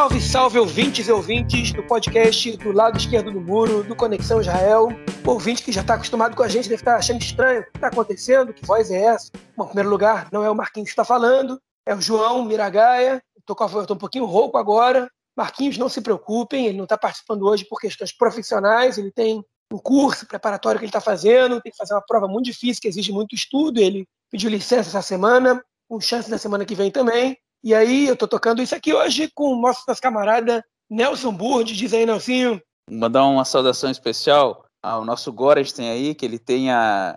Salve, salve, ouvintes e ouvintes do podcast do lado esquerdo do muro, do Conexão Israel. O ouvinte que já está acostumado com a gente deve estar tá achando estranho o que está acontecendo, que voz é essa? Bom, em primeiro lugar, não é o Marquinhos que está falando, é o João Miragaia. Estou um pouquinho rouco agora. Marquinhos, não se preocupem, ele não está participando hoje por questões profissionais, ele tem um curso preparatório que ele está fazendo, tem que fazer uma prova muito difícil, que exige muito estudo, ele pediu licença essa semana, com chance da semana que vem também. E aí eu tô tocando isso aqui hoje com o nosso camarada Nelson Burd. Diz aí, Nelsinho. Mandar uma saudação especial ao nosso Goresten aí, que ele tenha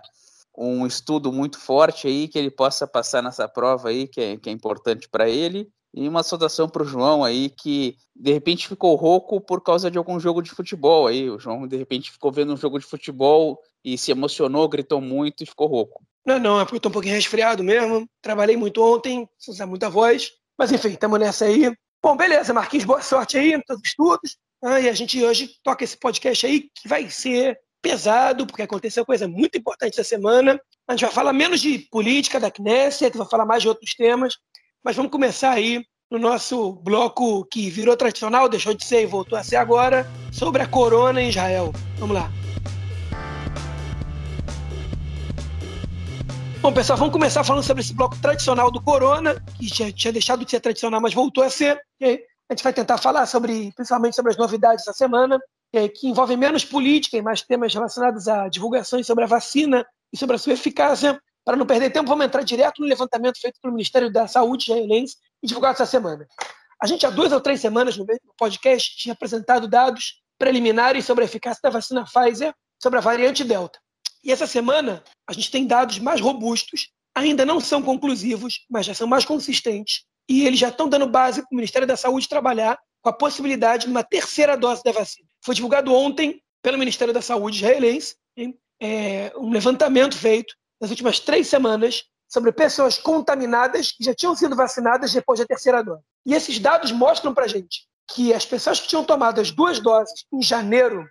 um estudo muito forte aí, que ele possa passar nessa prova aí, que é, que é importante para ele. E uma saudação para o João aí, que de repente ficou rouco por causa de algum jogo de futebol aí. O João de repente ficou vendo um jogo de futebol e se emocionou, gritou muito e ficou rouco. Não, não, é porque eu tô um pouquinho resfriado mesmo. Trabalhei muito ontem, preciso usar muita voz. Mas enfim, estamos nessa aí. Bom, beleza, Marquinhos, boa sorte aí nos seus estudos. Ah, e a gente hoje toca esse podcast aí que vai ser pesado, porque aconteceu coisa muito importante essa semana. A gente vai falar menos de política da Knesset, vai falar mais de outros temas. Mas vamos começar aí no nosso bloco que virou tradicional, deixou de ser e voltou a ser agora, sobre a corona em Israel. Vamos lá. Bom, pessoal, vamos começar falando sobre esse bloco tradicional do Corona, que já tinha deixado de ser tradicional, mas voltou a ser. a gente vai tentar falar sobre, principalmente sobre as novidades da semana, que envolvem menos política e mais temas relacionados a divulgações sobre a vacina e sobre a sua eficácia. Para não perder tempo, vamos entrar direto no levantamento feito pelo Ministério da Saúde israelense e divulgado essa semana. A gente, há duas ou três semanas, no podcast, tinha apresentado dados preliminares sobre a eficácia da vacina Pfizer sobre a variante Delta. E essa semana a gente tem dados mais robustos, ainda não são conclusivos, mas já são mais consistentes. E eles já estão dando base para o Ministério da Saúde trabalhar com a possibilidade de uma terceira dose da vacina. Foi divulgado ontem pelo Ministério da Saúde israelense é, um levantamento feito nas últimas três semanas sobre pessoas contaminadas que já tinham sido vacinadas depois da terceira dose. E esses dados mostram para a gente que as pessoas que tinham tomado as duas doses em janeiro,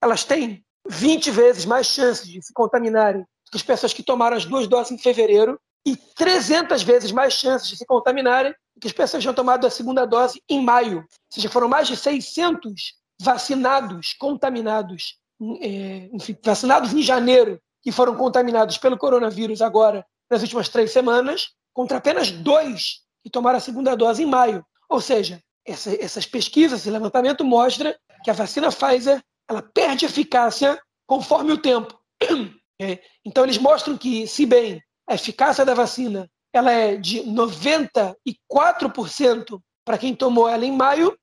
elas têm 20 vezes mais chances de se contaminarem que as pessoas que tomaram as duas doses em fevereiro e 300 vezes mais chances de se contaminarem que as pessoas que tinham tomado a segunda dose em maio. Ou seja, foram mais de 600 vacinados, contaminados, é, enfim, vacinados em janeiro, que foram contaminados pelo coronavírus agora, nas últimas três semanas, contra apenas dois que tomaram a segunda dose em maio. Ou seja, essa, essas pesquisas, esse levantamento mostra que a vacina Pfizer ela perde eficácia conforme o tempo. É, então eles mostram que, se bem a eficácia da vacina ela é de 94% para quem tomou ela em maio,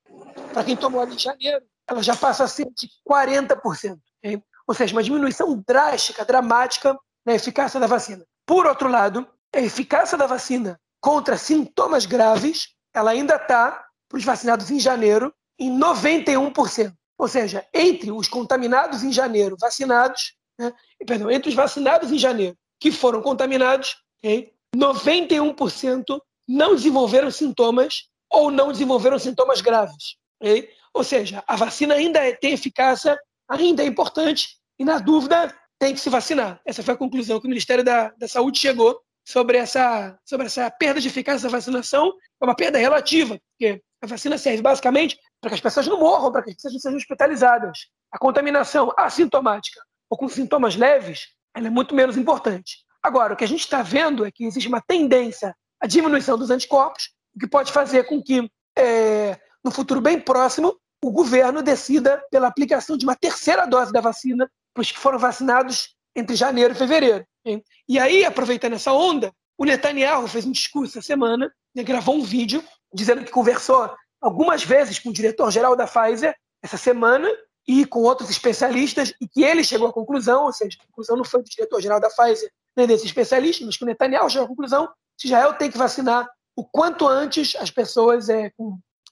para quem tomou ela em janeiro, ela já passa a ser de 40%. É, ou seja, uma diminuição drástica, dramática na eficácia da vacina. Por outro lado, a eficácia da vacina contra sintomas graves, ela ainda está, para os vacinados em janeiro, em 91%. Ou seja, entre os contaminados em janeiro vacinados, né, perdão, entre os vacinados em janeiro que foram contaminados, okay, 91% não desenvolveram sintomas ou não desenvolveram sintomas graves. Okay? Ou seja, a vacina ainda é, tem eficácia, ainda é importante, e na dúvida tem que se vacinar. Essa foi a conclusão que o Ministério da, da Saúde chegou sobre essa, sobre essa perda de eficácia da vacinação. É uma perda relativa, porque a vacina serve basicamente para que as pessoas não morram, para que as pessoas sejam hospitalizadas. A contaminação assintomática ou com sintomas leves, ela é muito menos importante. Agora, o que a gente está vendo é que existe uma tendência à diminuição dos anticorpos, o que pode fazer com que, é, no futuro bem próximo, o governo decida pela aplicação de uma terceira dose da vacina para os que foram vacinados entre janeiro e fevereiro. Hein? E aí, aproveitando essa onda, o Netanyahu fez um discurso essa semana, né, gravou um vídeo dizendo que conversou algumas vezes com o diretor-geral da Pfizer essa semana e com outros especialistas e que ele chegou à conclusão, ou seja, a conclusão não foi do diretor-geral da Pfizer nem desses especialistas, mas que o Netanyahu chegou à conclusão que Israel tem que vacinar o quanto antes as pessoas é,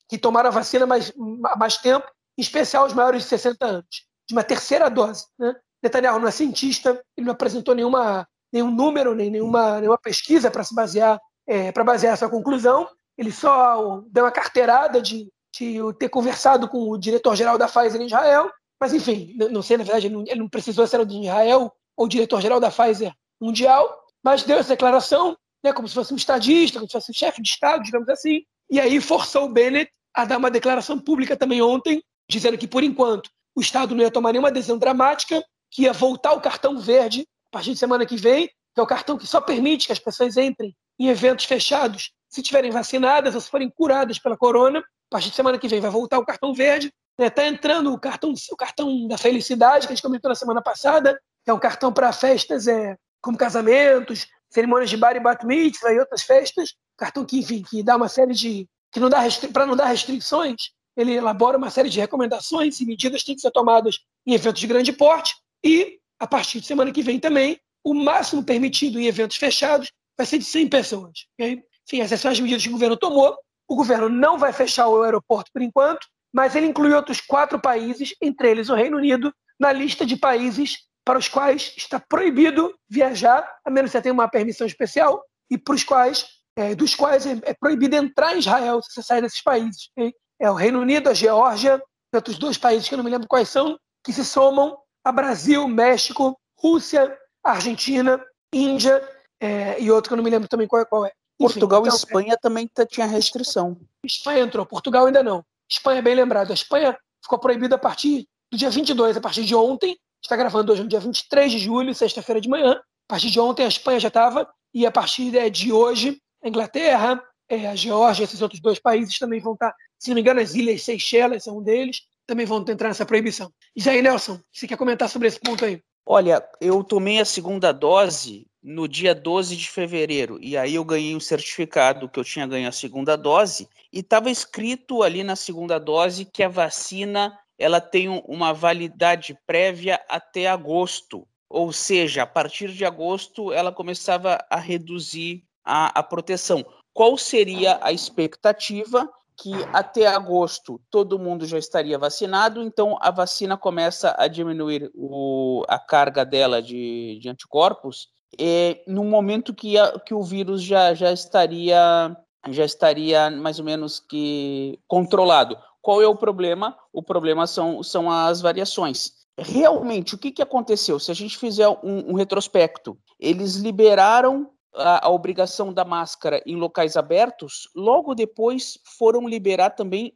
que tomaram a vacina mais, mais tempo, em especial os maiores de 60 anos, de uma terceira dose. Né? Netanyahu não é cientista, ele não apresentou nenhuma, nenhum número, nem nenhuma, nenhuma pesquisa para se basear, é, para basear essa conclusão, ele só deu uma carteirada de, de ter conversado com o diretor-geral da Pfizer em Israel, mas enfim, não sei, na verdade, ele não, ele não precisou ser o de Israel ou diretor-geral da Pfizer mundial, mas deu essa declaração, né, como se fosse um estadista, como se fosse um chefe de Estado, digamos assim, e aí forçou o Bennett a dar uma declaração pública também ontem, dizendo que, por enquanto, o Estado não ia tomar nenhuma decisão dramática, que ia voltar o cartão verde a partir de semana que vem, que é o cartão que só permite que as pessoas entrem em eventos fechados se tiverem vacinadas ou se forem curadas pela corona. A partir de semana que vem vai voltar o cartão verde. Está né? entrando o cartão, o cartão da felicidade, que a gente comentou na semana passada, que é um cartão para festas é, como casamentos, cerimônias de bar e bat mitzvah e outras festas. Cartão que, enfim, que dá uma série de... que não dá para não dar restrições, ele elabora uma série de recomendações e medidas que têm que ser tomadas em eventos de grande porte. E, a partir de semana que vem também, o máximo permitido em eventos fechados vai ser de 100 pessoas. Okay? Enfim, essas são as medidas que o governo tomou. O governo não vai fechar o aeroporto por enquanto, mas ele inclui outros quatro países, entre eles o Reino Unido, na lista de países para os quais está proibido viajar, a menos que você tenha uma permissão especial, e para os quais, é, dos quais é, é, proibido entrar em Israel se você sair desses países. Okay? É o Reino Unido, a Geórgia, outros dois países que eu não me lembro quais são, que se somam a Brasil, México, Rússia, Argentina, Índia é, e outro que eu não me lembro também qual é. Qual é. Portugal então, e Espanha é, também tinha restrição. Espanha entrou, Portugal ainda não. Espanha, bem lembrado. A Espanha ficou proibida a partir do dia 22, a partir de ontem. Está gravando hoje no dia 23 de julho, sexta-feira de manhã. A partir de ontem a Espanha já estava, e a partir é, de hoje, a Inglaterra, é, a Geórgia, esses outros dois países também vão estar, tá, se não me engano, as Ilhas Seychelles são um deles, também vão entrar nessa proibição. E aí, Nelson, você quer comentar sobre esse ponto aí? Olha, eu tomei a segunda dose no dia 12 de fevereiro, e aí eu ganhei um certificado que eu tinha ganho a segunda dose, e estava escrito ali na segunda dose que a vacina ela tem uma validade prévia até agosto, ou seja, a partir de agosto ela começava a reduzir a, a proteção. Qual seria a expectativa? que até agosto todo mundo já estaria vacinado, então a vacina começa a diminuir o, a carga dela de, de anticorpos é, no momento que, a, que o vírus já, já estaria já estaria mais ou menos que controlado. Qual é o problema? O problema são, são as variações. Realmente, o que, que aconteceu? Se a gente fizer um, um retrospecto, eles liberaram a, a obrigação da máscara em locais abertos, logo depois foram liberar também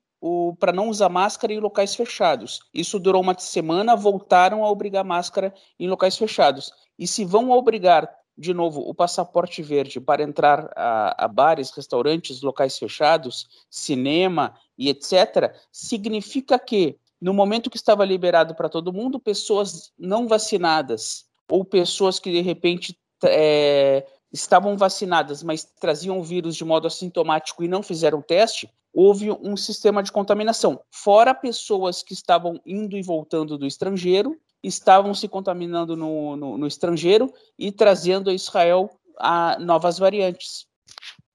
para não usar máscara em locais fechados. Isso durou uma semana, voltaram a obrigar máscara em locais fechados. E se vão obrigar, de novo, o passaporte verde para entrar a, a bares, restaurantes, locais fechados, cinema e etc., significa que, no momento que estava liberado para todo mundo, pessoas não vacinadas ou pessoas que de repente é, estavam vacinadas, mas traziam o vírus de modo assintomático e não fizeram teste, houve um sistema de contaminação. Fora pessoas que estavam indo e voltando do estrangeiro, estavam se contaminando no, no, no estrangeiro e trazendo a Israel a novas variantes.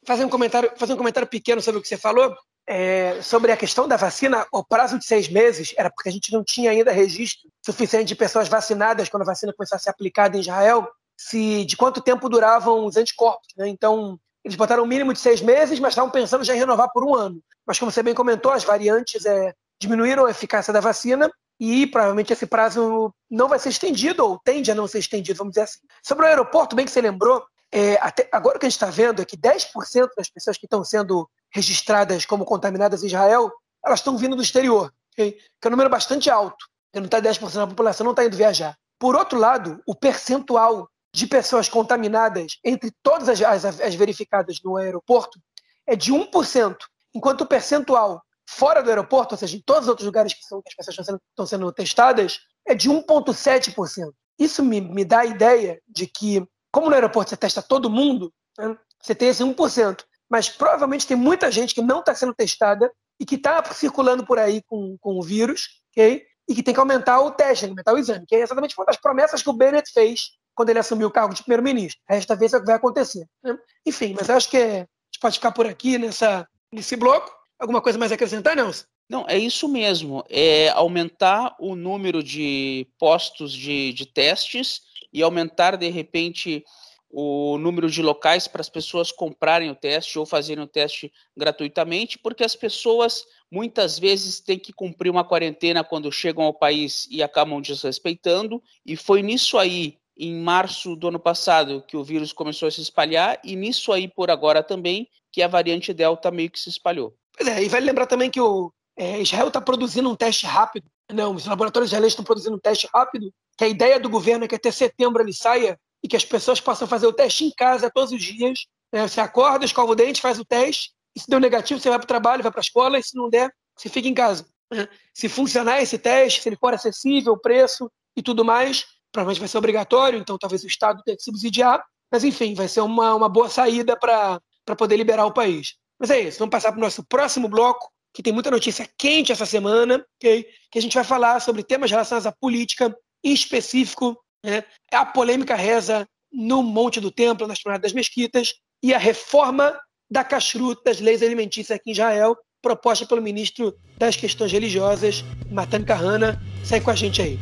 Fazer um comentário, fazer um comentário pequeno sobre o que você falou. É, sobre a questão da vacina, o prazo de seis meses era porque a gente não tinha ainda registro suficiente de pessoas vacinadas quando a vacina começasse a ser aplicada em Israel se de quanto tempo duravam os anticorpos. Né? Então, eles botaram um mínimo de seis meses, mas estavam pensando já em renovar por um ano. Mas, como você bem comentou, as variantes é, diminuíram a eficácia da vacina e provavelmente esse prazo não vai ser estendido, ou tende a não ser estendido, vamos dizer assim. Sobre o aeroporto, bem que você lembrou, é, agora o que a gente está vendo é que 10% das pessoas que estão sendo registradas como contaminadas em Israel, elas estão vindo do exterior, okay? que é um número bastante alto. Não está 10% da população não está indo viajar. Por outro lado, o percentual de pessoas contaminadas entre todas as, as, as verificadas no aeroporto é de 1%, enquanto o percentual fora do aeroporto, ou seja, em todos os outros lugares que, são, que as pessoas estão sendo, estão sendo testadas, é de 1,7%. Isso me, me dá a ideia de que, como no aeroporto você testa todo mundo, né, você tem esse 1%, mas provavelmente tem muita gente que não está sendo testada e que está circulando por aí com, com o vírus, ok? E que tem que aumentar o teste, aumentar o exame, que é exatamente uma das promessas que o Bennett fez quando ele assumiu o cargo de primeiro-ministro. Esta vez é o que vai acontecer. Né? Enfim, mas acho que a gente pode ficar por aqui nessa, nesse bloco. Alguma coisa mais a acrescentar, Nelson? Não, é isso mesmo. É aumentar o número de postos de, de testes e aumentar, de repente, o número de locais para as pessoas comprarem o teste ou fazerem o teste gratuitamente, porque as pessoas muitas vezes têm que cumprir uma quarentena quando chegam ao país e acabam desrespeitando, e foi nisso aí em março do ano passado que o vírus começou a se espalhar e nisso aí por agora também que a variante Delta meio que se espalhou. Pois é, e vale lembrar também que o, é, Israel está produzindo um teste rápido. Não, os laboratórios israelenses estão produzindo um teste rápido, que a ideia do governo é que até setembro ele saia e que as pessoas possam fazer o teste em casa todos os dias. Né? Você acorda, escova o dente, faz o teste, e se deu negativo, você vai para o trabalho, vai para a escola, e se não der, você fica em casa. Né? Se funcionar esse teste, se ele for acessível, o preço e tudo mais, provavelmente vai ser obrigatório, então talvez o Estado tenha que subsidiar, mas enfim, vai ser uma, uma boa saída para poder liberar o país. Mas é isso, vamos passar para o nosso próximo bloco, que tem muita notícia quente essa semana, okay? que a gente vai falar sobre temas relacionados à política, em específico, né? a polêmica reza no Monte do Templo, nas Esplanada das Mesquitas, e a reforma da kashrut, das leis alimentícias aqui em Israel, proposta pelo ministro das Questões Religiosas, Matan Kahana. Sai com a gente aí.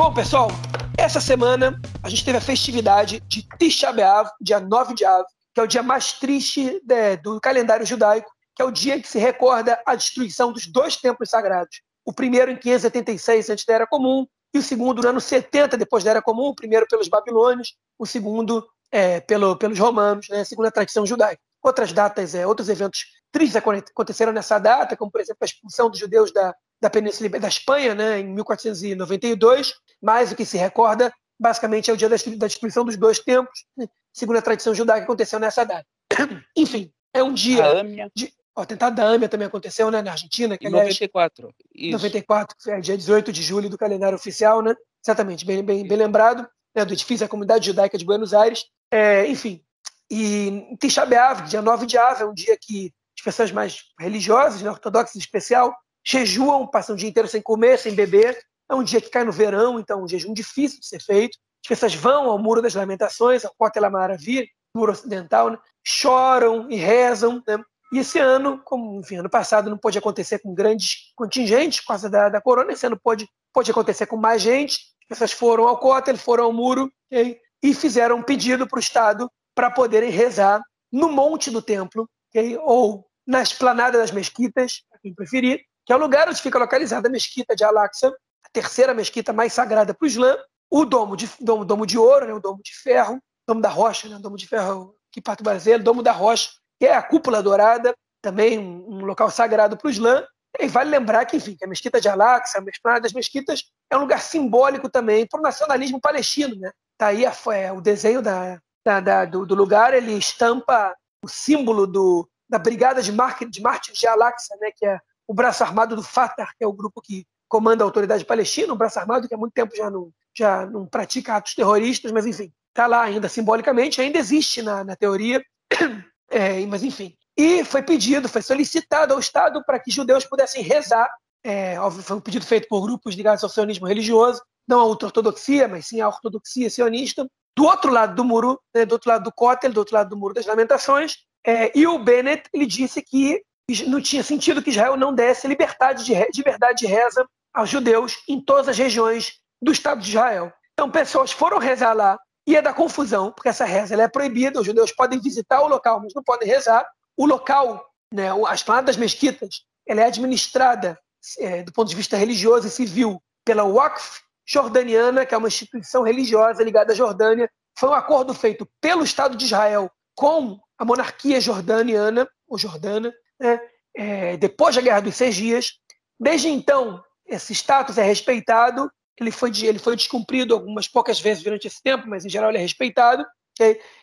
Bom, pessoal, essa semana a gente teve a festividade de Tisha B'Av, dia 9 de Av, que é o dia mais triste né, do calendário judaico, que é o dia em que se recorda a destruição dos dois templos sagrados. O primeiro em 576 antes da Era Comum e o segundo no ano 70 depois da Era Comum, o primeiro pelos babilônios, o segundo é, pelo, pelos romanos, né, segundo a tradição judaica. Outras datas, é, outros eventos tristes aconteceram nessa data, como por exemplo a expulsão dos judeus da, da Península da Espanha, né, em 1492, mas o que se recorda basicamente é o dia da destruição dos dois templos, né, segundo a tradição judaica que aconteceu nessa data. Enfim, é um dia. A. De, o atentado da Âmia também aconteceu né, na Argentina. Que, em 94. Isso. 94, é dia 18 de julho do calendário oficial, né? Exatamente, bem, bem, bem lembrado, né, do edifício da comunidade judaica de Buenos Aires. É, enfim, e Tisha B'Av, dia 9 de Av, é um dia que as pessoas mais religiosas, né, ortodoxas em especial, jejuam, passam o dia inteiro sem comer, sem beber. É um dia que cai no verão, então um jejum difícil de ser feito. As pessoas vão ao Muro das Lamentações, ao Kotel Maravilha, Muro Ocidental, né? choram e rezam. Né? E esse ano, como enfim, ano passado não pôde acontecer com grandes contingentes por causa da, da corona, esse ano pode, pode acontecer com mais gente. As pessoas foram ao Kotel, foram ao Muro okay? e fizeram um pedido para o Estado para poderem rezar no monte do templo, okay? ou na esplanada das mesquitas, a quem preferir, que é o lugar onde fica localizada a mesquita de Al-Aqsa, a terceira mesquita mais sagrada para o Islã, o domo de, domo, domo de ouro, né, o domo de ferro, domo da rocha, né, o domo de ferro que parte do brasileiro, domo da rocha, que é a cúpula dourada, também um, um local sagrado para o Islã. E vale lembrar que, enfim, que a mesquita de Al-Aqsa, a esplanada das mesquitas, é um lugar simbólico também para o nacionalismo palestino. Né? Tá aí a, é, o desenho da, da, da, do, do, lugar, ele estampa o símbolo do, da Brigada de, Mar, de Mártires de Al-Aqsa, né, que é o braço armado do Fatah, que é o grupo que comanda a autoridade palestina, um braço armado que há muito tempo já não, já não pratica atos terroristas, mas enfim, está lá ainda simbolicamente, ainda existe na, na teoria, é, mas enfim. E foi pedido, foi solicitado ao Estado para que judeus pudessem rezar, é, foi um pedido feito por grupos ligados ao sionismo religioso, não à ultra-ortodoxia, mas sim à ortodoxia sionista, do outro lado do muro, né, do outro lado do Kotel, do outro lado do Muro das Lamentações, é, e o Bennett ele disse que não tinha sentido que Israel não desse liberdade de, de verdade de reza aos judeus em todas as regiões do Estado de Israel. Então, pessoas foram rezar lá, ia dar confusão, porque essa reza é proibida, os judeus podem visitar o local, mas não podem rezar. O local, né, as planadas das mesquitas, ela é administrada é, do ponto de vista religioso e civil pela Waqf jordaniana, que é uma instituição religiosa ligada à Jordânia. Foi um acordo feito pelo Estado de Israel com a monarquia jordaniana, ou jordana, né, é, depois da Guerra dos Seis Dias. Desde então, esse status é respeitado, ele foi, ele foi descumprido algumas poucas vezes durante esse tempo, mas em geral ele é respeitado.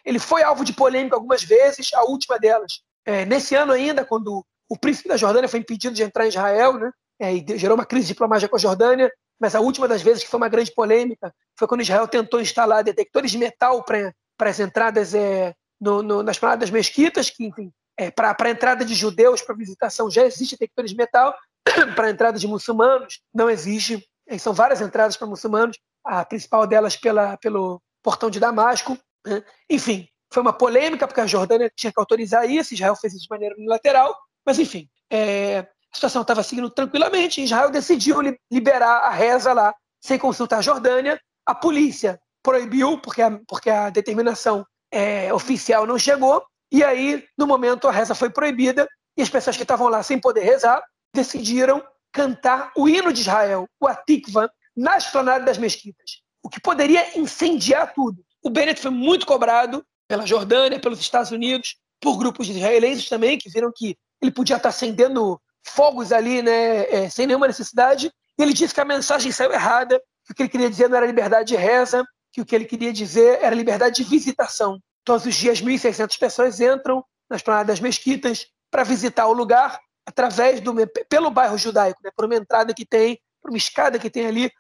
Ele foi alvo de polêmica algumas vezes, a última delas, é, nesse ano ainda, quando o príncipe da Jordânia foi impedido de entrar em Israel, né? É, e gerou uma crise diplomática com a Jordânia, mas a última das vezes que foi uma grande polêmica foi quando Israel tentou instalar detectores de metal para as entradas é, no, no, nas paradas mesquitas, que, enfim, é, para a entrada de judeus para visitação já existe detectores de metal, para a entrada de muçulmanos não existe. São várias entradas para muçulmanos, a principal delas pela, pelo portão de Damasco. Né? Enfim, foi uma polêmica, porque a Jordânia tinha que autorizar isso, Israel fez isso de maneira unilateral, mas enfim, é, a situação estava seguindo tranquilamente, Israel decidiu liberar a reza lá, sem consultar a Jordânia, a polícia proibiu, porque a, porque a determinação é, oficial não chegou, e aí, no momento, a reza foi proibida, e as pessoas que estavam lá sem poder rezar decidiram cantar o hino de Israel, o Atikva, na esplanada das mesquitas, o que poderia incendiar tudo. O Bennett foi muito cobrado, pela Jordânia, pelos Estados Unidos, por grupos israelenses também, que viram que ele podia estar acendendo fogos ali, né, é, sem nenhuma necessidade. E ele disse que a mensagem saiu errada, que o que ele queria dizer não era liberdade de reza, que o que ele queria dizer era liberdade de visitação. Todos os dias, 1.600 pessoas entram nas planadas das mesquitas para visitar o lugar através do pelo bairro judaico, né, por uma entrada que tem, por uma escada que tem ali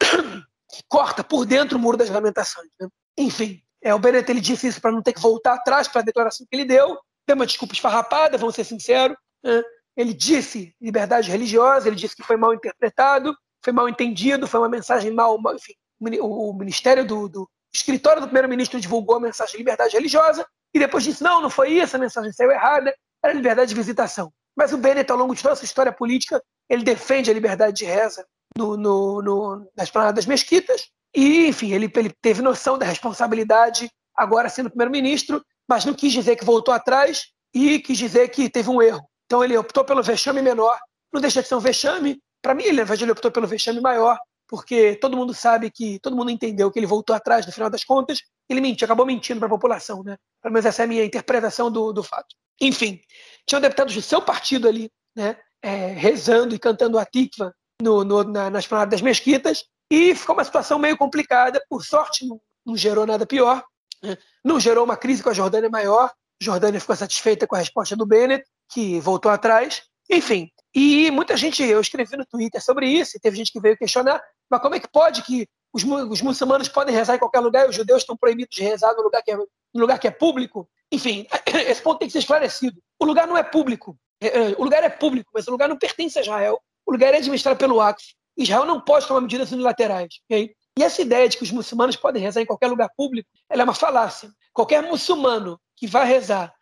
que corta por dentro o muro das lamentações. Né? Enfim, é, o Bennett ele disse isso para não ter que voltar atrás para a declaração que ele deu, deu uma desculpa esfarrapada, vamos ser sinceros. Né? Ele disse liberdade religiosa, ele disse que foi mal interpretado, foi mal entendido, foi uma mensagem mal. enfim, o Ministério do, do escritório do primeiro-ministro divulgou a mensagem de liberdade religiosa e depois disse: não, não foi isso, a mensagem saiu errada, era liberdade de visitação. Mas o Bennett, ao longo de toda a sua história política, ele defende a liberdade de reza no, no, no, nas planadas mesquitas e, enfim, ele, ele teve noção da responsabilidade agora sendo primeiro-ministro, mas não quis dizer que voltou atrás e quis dizer que teve um erro. Então ele optou pelo vexame menor. Não deixa de ser um vexame. Para mim, ele, na verdade, ele optou pelo vexame maior, porque todo mundo sabe que, todo mundo entendeu que ele voltou atrás no final das contas. Ele mentiu, acabou mentindo para a população, né? Pelo menos essa é a minha interpretação do, do fato. Enfim, tinham deputados do seu partido ali, né? É, rezando e cantando a tikva no, no, na, das mesquitas, e ficou uma situação meio complicada. Por sorte, não, não gerou nada pior. Né? Não gerou uma crise com a Jordânia maior. A Jordânia ficou satisfeita com a resposta do Bennett, que voltou atrás. Enfim, e muita gente, eu escrevi no Twitter sobre isso, e teve gente que veio questionar, mas como é que pode que os, os muçulmanos podem rezar em qualquer lugar e os judeus estão proibidos de rezar no lugar que é, no lugar que é público? Enfim, esse ponto tem que ser esclarecido. O lugar não é público. É, é, o lugar é público, mas o lugar não pertence a Israel. O lugar é administrado pelo Acre. Israel não pode tomar medidas unilaterais. Okay? E essa ideia de que os muçulmanos podem rezar em qualquer lugar público, ela é uma falácia. Qualquer muçulmano que vai rezar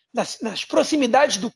nas, proximidades do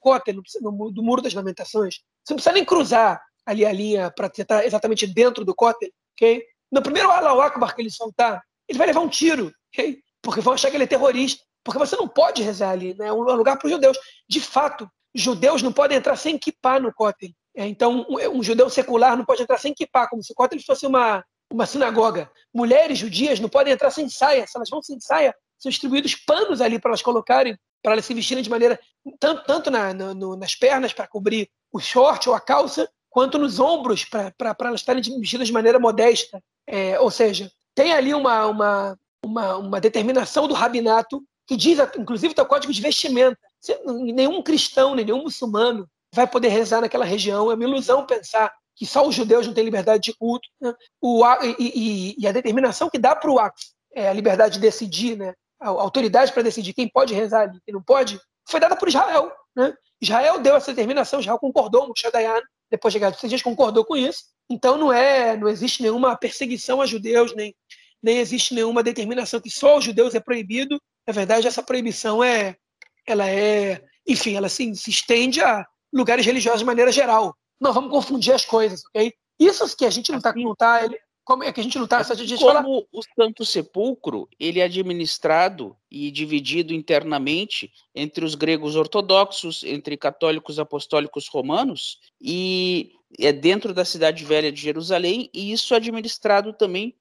no, do Muro das Lamentações, você não precisa nem cruzar ali a linha para estar exatamente dentro do Kotel. Okay? No primeiro Allahu que ele soltar, ele vai levar um tiro, okay? porque vão achar que ele é terrorista. Porque você não pode rezar ali, né? é um lugar para os judeus. De fato, judeus não podem entrar sem equipar no Kotel. É, então, um, um, judeu secular não pode entrar sem kippah, como se o ele fosse uma, uma sinagoga. Mulheres judias não podem entrar sem saia. Se elas vão sem saia, são distribuídos panos ali para elas colocarem, para elas se vestirem de maneira, tanto, tanto na, no, nas pernas para cobrir o short ou a calça, quanto nos ombros para elas estarem vestidas de maneira modesta. É, ou seja, tem ali uma, uma, uma, uma determinação do rabinato que diz, inclusive, o código de vestimenta. Nenhum cristão, nenhum muçulmano vai poder rezar naquela região. É uma ilusão pensar que só os judeus não têm liberdade de culto. Né? O, e, e, e, a determinação que dá para o Aqf, é, a liberdade de decidir, né? A, autoridade para decidir quem pode rezar e quem não pode, foi dada por Israel. Né? Israel deu essa determinação, Israel concordou, Moshe Dayan, depois de chegar dos dias, concordou com isso. Então não é, não existe nenhuma perseguição a judeus, nem, nem existe nenhuma determinação que só os judeus é proibido. Na verdade, essa proibição é, ela é, enfim, ela se, se estende a, lugares religiosos de maneira geral. Não vamos confundir as coisas, ok? Isso que a gente não está não tá, como é que a gente não está como o Santo Sepulcro ele é administrado e dividido internamente entre os gregos ortodoxos, entre católicos apostólicos romanos e é dentro da cidade velha de Jerusalém e isso é administrado também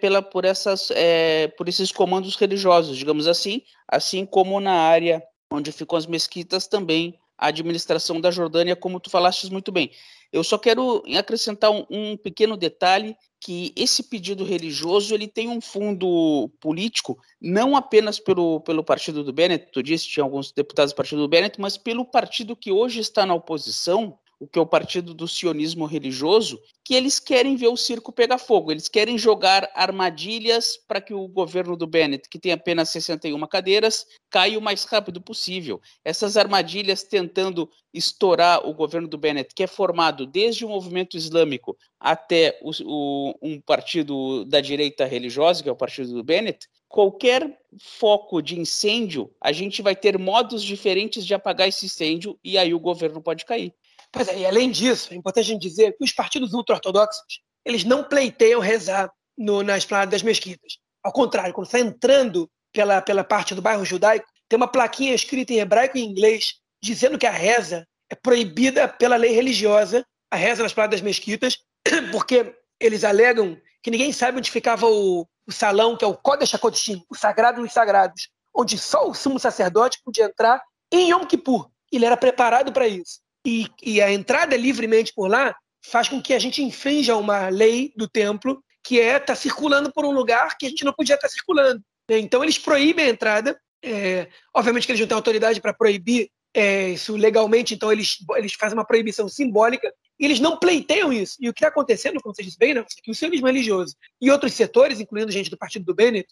pela por essas é, por esses comandos religiosos, digamos assim, assim como na área onde ficam as mesquitas também a administração da Jordânia, como tu falaste muito bem. Eu só quero acrescentar um, um, pequeno detalhe que esse pedido religioso ele tem um fundo político, não apenas pelo, pelo partido do Bennett, tu disse tinha alguns deputados do partido do Bennett, mas pelo partido que hoje está na oposição, o que é o partido do sionismo religioso, que eles querem ver o circo pegar fogo, eles querem jogar armadilhas para que o governo do Bennett, que tem apenas 61 cadeiras, caia o mais rápido possível. Essas armadilhas tentando estourar o governo do Bennett, que é formado desde o movimento islâmico até o, o, um partido da direita religiosa, que é o partido do Bennett, qualquer foco de incêndio, a gente vai ter modos diferentes de apagar esse incêndio e aí o governo pode cair. Pois é, e além disso, é importante a gente dizer que os partidos ultra-ortodoxos eles não pleiteiam rezar no, na esplanada das mesquitas. Ao contrário, quando está entrando pela, pela parte do bairro judaico, tem uma plaquinha escrita em hebraico e inglês dizendo que a reza é proibida pela lei religiosa, a reza nas esplanada das mesquitas, porque eles alegam que ninguém sabe onde ficava o, o salão, que é o Kodesh HaKodeshim, o sagrado dos sagrados, onde só o sumo sacerdote podia entrar em Yom Kippur. Ele era preparado para isso. E, e a entrada livremente por lá faz com que a gente infrinja uma lei do templo, que é estar tá circulando por um lugar que a gente não podia estar tá circulando. Né? Então, eles proíbem a entrada. É, obviamente que eles não têm autoridade para proibir é, isso legalmente, então eles, eles fazem uma proibição simbólica e eles não pleiteiam isso. E o que está acontecendo, como você disse bem, né, que o sionismo religioso e outros setores, incluindo gente do partido do Bennett,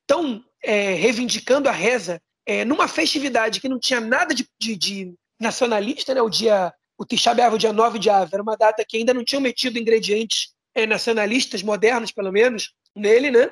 estão é, reivindicando a reza é, numa festividade que não tinha nada de, de, de nacionalista, né, o dia o Tisha o dia 9 de Av, era uma data que ainda não tinham metido ingredientes é, nacionalistas, modernos pelo menos, nele, né?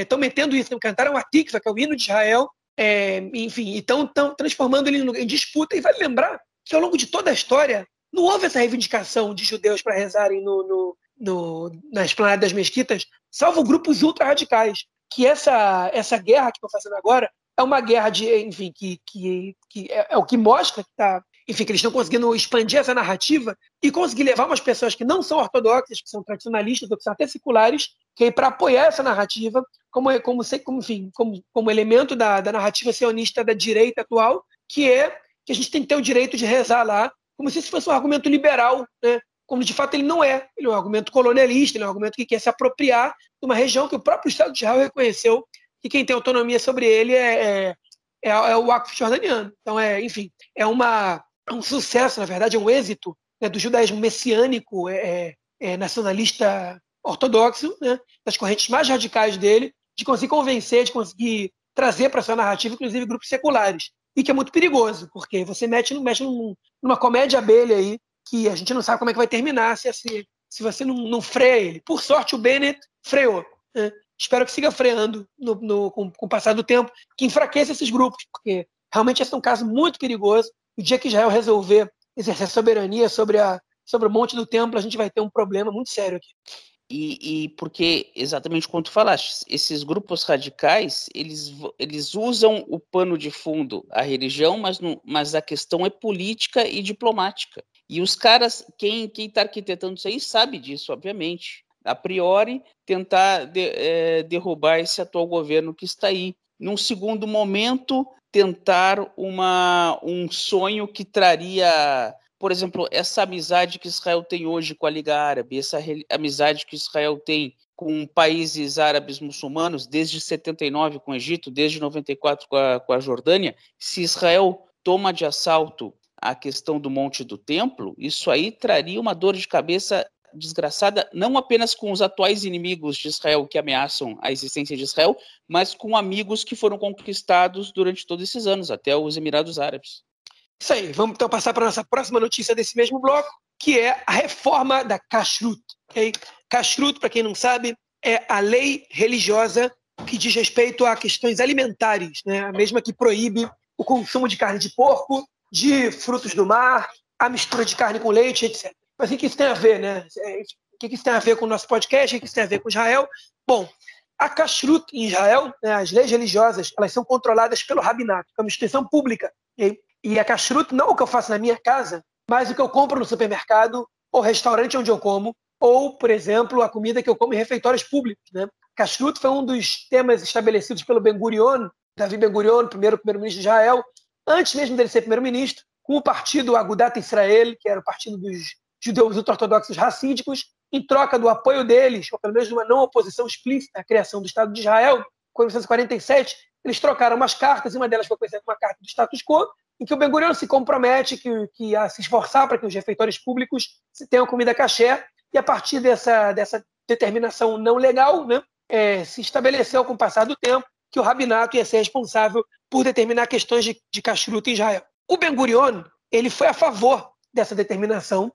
Estão é, metendo isso, cantaram a Tikva, que é o hino de Israel, é, enfim, e estão transformando ele em disputa. E vale lembrar que ao longo de toda a história, não houve essa reivindicação de judeus para rezarem no, no, no, na esplanada das mesquitas, salvo grupos ultra-radicais. Que essa, essa guerra que estão fazendo agora é uma guerra de, enfim, que, que, que é, é o que mostra que está enfim, que eles estão conseguindo expandir essa narrativa e conseguir levar umas pessoas que não são ortodoxas, que são tradicionalistas ou que são até seculares, que é para apoiar essa narrativa como, como, como, enfim, como, como elemento da, da narrativa sionista da direita atual, que é que a gente tem que ter o direito de rezar lá, como se isso fosse um argumento liberal, né? como de fato ele não é. Ele é um argumento colonialista, ele é um argumento que quer se apropriar de uma região que o próprio Estado de Israel reconheceu que quem tem autonomia sobre ele é, é, é, é o Waqf jordaniano. Então, é, enfim, é uma é um sucesso, na verdade, é um êxito né, do judaísmo messiânico, é, é, nacionalista ortodoxo, né, das correntes mais radicais dele, de conseguir convencer, de conseguir trazer para sua narrativa, inclusive, grupos seculares. E que é muito perigoso, porque você mete, mexe num, numa comédia abelha aí, que a gente não sabe como é que vai terminar se, se, se você não, não freia ele. Por sorte, o Bennett freou. Né? Espero que siga freando no, no, com, com o passar do tempo, que enfraqueça esses grupos, porque realmente esse é um caso muito perigoso o dia que Israel resolver exercer soberania sobre, a, sobre o monte do templo, a gente vai ter um problema muito sério aqui. E, e, porque, exatamente como tu falaste, esses grupos radicais, eles, eles usam o pano de fundo, a religião, mas, não, mas a questão é política e diplomática. E os caras, quem está arquitetando isso aí, sabe disso, obviamente. A priori, tentar de, é, derrubar esse atual governo que está aí. Num segundo momento, tentar uma, um sonho que traria, por exemplo, essa amizade que Israel tem hoje com a Liga Árabe, essa amizade que Israel tem com países árabes muçulmanos, desde 79 com o Egito, desde 94 com a, com a Jordânia, se Israel toma de assalto a questão do Monte do Templo, isso aí traria uma dor de cabeça desgraçada, não apenas com os atuais inimigos de Israel que ameaçam a existência de Israel, mas com amigos que foram conquistados durante todos esses anos, até os Emirados Árabes. Isso aí, vamos então passar para a nossa próxima notícia desse mesmo bloco, que é a reforma da Kashrut. Okay? Kashrut, para quem não sabe, é a lei religiosa que diz respeito a questões alimentares, né? a mesma que proíbe o consumo de carne de porco, de frutos do mar, a mistura de carne com leite, etc. Mas o que isso tem a ver, né? É, o que isso tem a ver com o nosso podcast? O que isso tem a ver com Israel? Bom, a kashrut em Israel, né, as leis religiosas, elas são controladas pelo rabinato, é uma instituição pública. E a kashrut não é o que eu faço na minha casa, mas o que eu compro no supermercado ou restaurante onde eu como, ou, por exemplo, a comida que eu como em refeitórios públicos. Né? Kashrut foi um dos temas estabelecidos pelo Ben Gurion, Davi Ben Gurion, primeiro primeiro-ministro de Israel, antes mesmo dele ser primeiro-ministro, com o partido Agudat Israel, que era o partido dos judeus ultra-ortodoxos racídicos, em troca do apoio deles, ou pelo menos de uma não oposição explícita à criação do Estado de Israel, em 1947, eles trocaram umas cartas, e uma delas foi conhecida como uma carta do status quo, em que o Ben Gurion se compromete que, que a se esforçar para que os refeitórios públicos tenham comida caché, e a partir dessa, dessa determinação não legal, né, é, se estabeleceu com o passar do tempo que o rabinato ia ser responsável por determinar questões de, de em Israel. O Ben Gurion ele foi a favor dessa determinação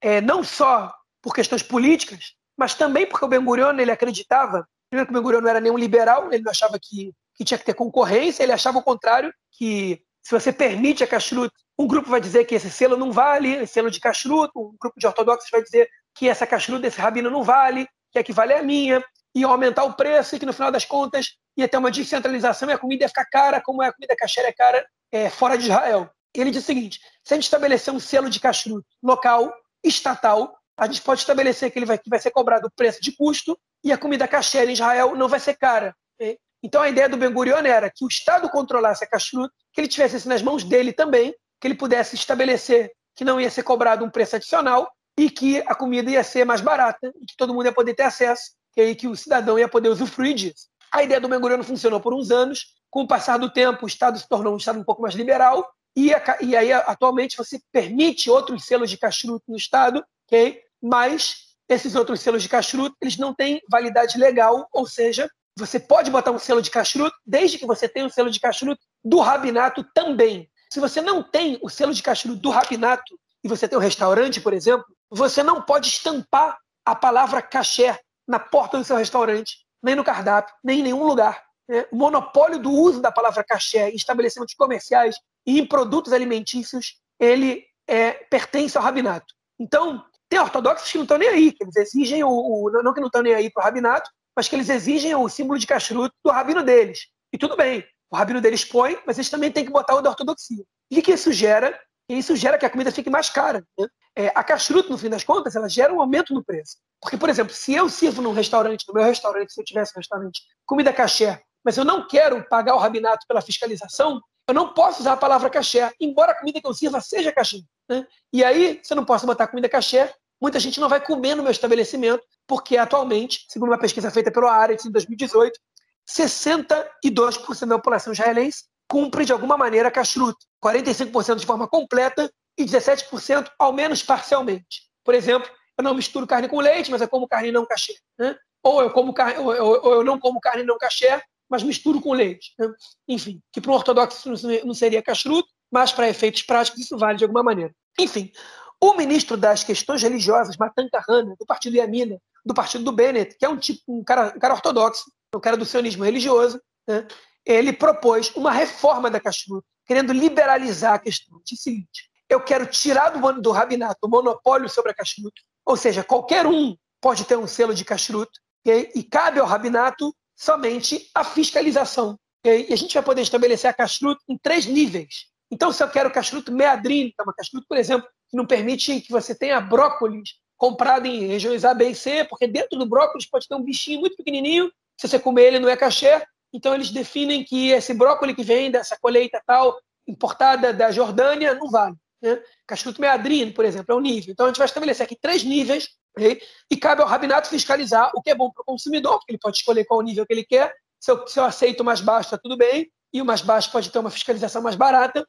é, não só por questões políticas, mas também porque o Ben Gurion ele acreditava, primeiro que o Ben Gurion não era nenhum liberal, ele não achava que, que tinha que ter concorrência, ele achava o contrário, que se você permite a kashrut, um grupo vai dizer que esse selo não vale, esse selo de kashrut, um grupo de ortodoxos vai dizer que essa kashrut desse rabino não vale, que a que vale é a minha, e aumentar o preço e que no final das contas ia ter uma descentralização e a comida ia ficar cara, como é a comida kasher é cara é, fora de Israel. Ele diz o seguinte: se a gente estabelecer um selo de kashrut local, estatal, a gente pode estabelecer que ele vai, que vai ser cobrado o preço de custo e a comida kasher em Israel não vai ser cara. Okay? Então a ideia do Ben Gurion era que o Estado controlasse a kashrut, que ele tivesse isso nas mãos dele também, que ele pudesse estabelecer que não ia ser cobrado um preço adicional e que a comida ia ser mais barata e que todo mundo ia poder ter acesso, e que o cidadão ia poder usufruir disso. A ideia do Ben Gurion funcionou por uns anos, com o passar do tempo o Estado se tornou um Estado um pouco mais liberal e, a, e aí atualmente você permite outros selos de kashrut no Estado, ok? mas esses outros selos de kashrut, eles não têm validade legal, ou seja, você pode botar um selo de kashrut desde que você tenha um selo de kashrut do rabinato também. Se você não tem o selo de kashrut do rabinato e você tem um restaurante, por exemplo, você não pode estampar a palavra kasher na porta do seu restaurante, nem no cardápio, nem em nenhum lugar. Né? O monopólio do uso da palavra kasher em estabelecimentos comerciais e em produtos alimentícios, ele é, pertence ao rabinato. Então, tem ortodoxos que não estão nem aí, que eles exigem o, o não que não estão nem aí para o rabinato, mas que eles exigem o símbolo de kashrut do rabino deles. E tudo bem, o rabino deles põe, mas eles também têm que botar o da ortodoxia. E o que isso gera? Isso gera que a comida fique mais cara. Né? É, a kashrut, no fim das contas, ela gera um aumento no preço. Porque, por exemplo, se eu sirvo num restaurante, no meu restaurante, se eu tivesse um restaurante, comida kasher, mas eu não quero pagar o rabinato pela fiscalização, eu não posso usar a palavra kasher, embora a comida que eu sirva seja kasher. Né? E aí, se eu não posso botar comida kasher, muita gente não vai comer no meu estabelecimento, porque atualmente, segundo uma pesquisa feita pelo Arendt em 2018, 62% da população israelense cumpre de alguma maneira kashrut, 45% de forma completa e 17% ao menos parcialmente. Por exemplo, eu não misturo carne com leite, mas eu como carne não kasher. Né? Ou, eu como carne, ou, ou, eu não como carne não kasher, mas misturo com leite. Né? Enfim, que para um ortodoxo não seria kashrut, mas para efeitos práticos isso vale de alguma maneira. Enfim, o ministro das questões religiosas, Matan Kahana, do partido Yamina, do partido do Bennett, que é um tipo um cara, um cara ortodoxo, um cara do sionismo religioso, né? ele propôs uma reforma da kashrut, querendo liberalizar a questão. Diz o seguinte: eu quero tirar do, do rabinato o monopólio sobre a kashrut, ou seja, qualquer um pode ter um selo de kashrut, okay? e cabe ao rabinato somente a fiscalização. Okay? E a gente vai poder estabelecer a kashrut em três níveis. Então, se eu quero kashrut meadrin, que é uma kashrut, por exemplo, que não permite que você tenha brócolis comprado em regiões A, B e C, porque dentro do brócolis pode ter um bichinho muito pequenininho, se você comer ele não é cachê, então eles definem que esse brócolis que vem dessa colheita tal, importada da Jordânia, não vale. Né? Cachuto meadrino, por exemplo, é um nível. Então a gente vai estabelecer aqui três níveis? E cabe ao rabinato fiscalizar o que é bom para o consumidor, porque ele pode escolher qual nível que ele quer. Se eu, se eu aceito o mais baixo, está tudo bem, e o mais baixo pode ter uma fiscalização mais barata.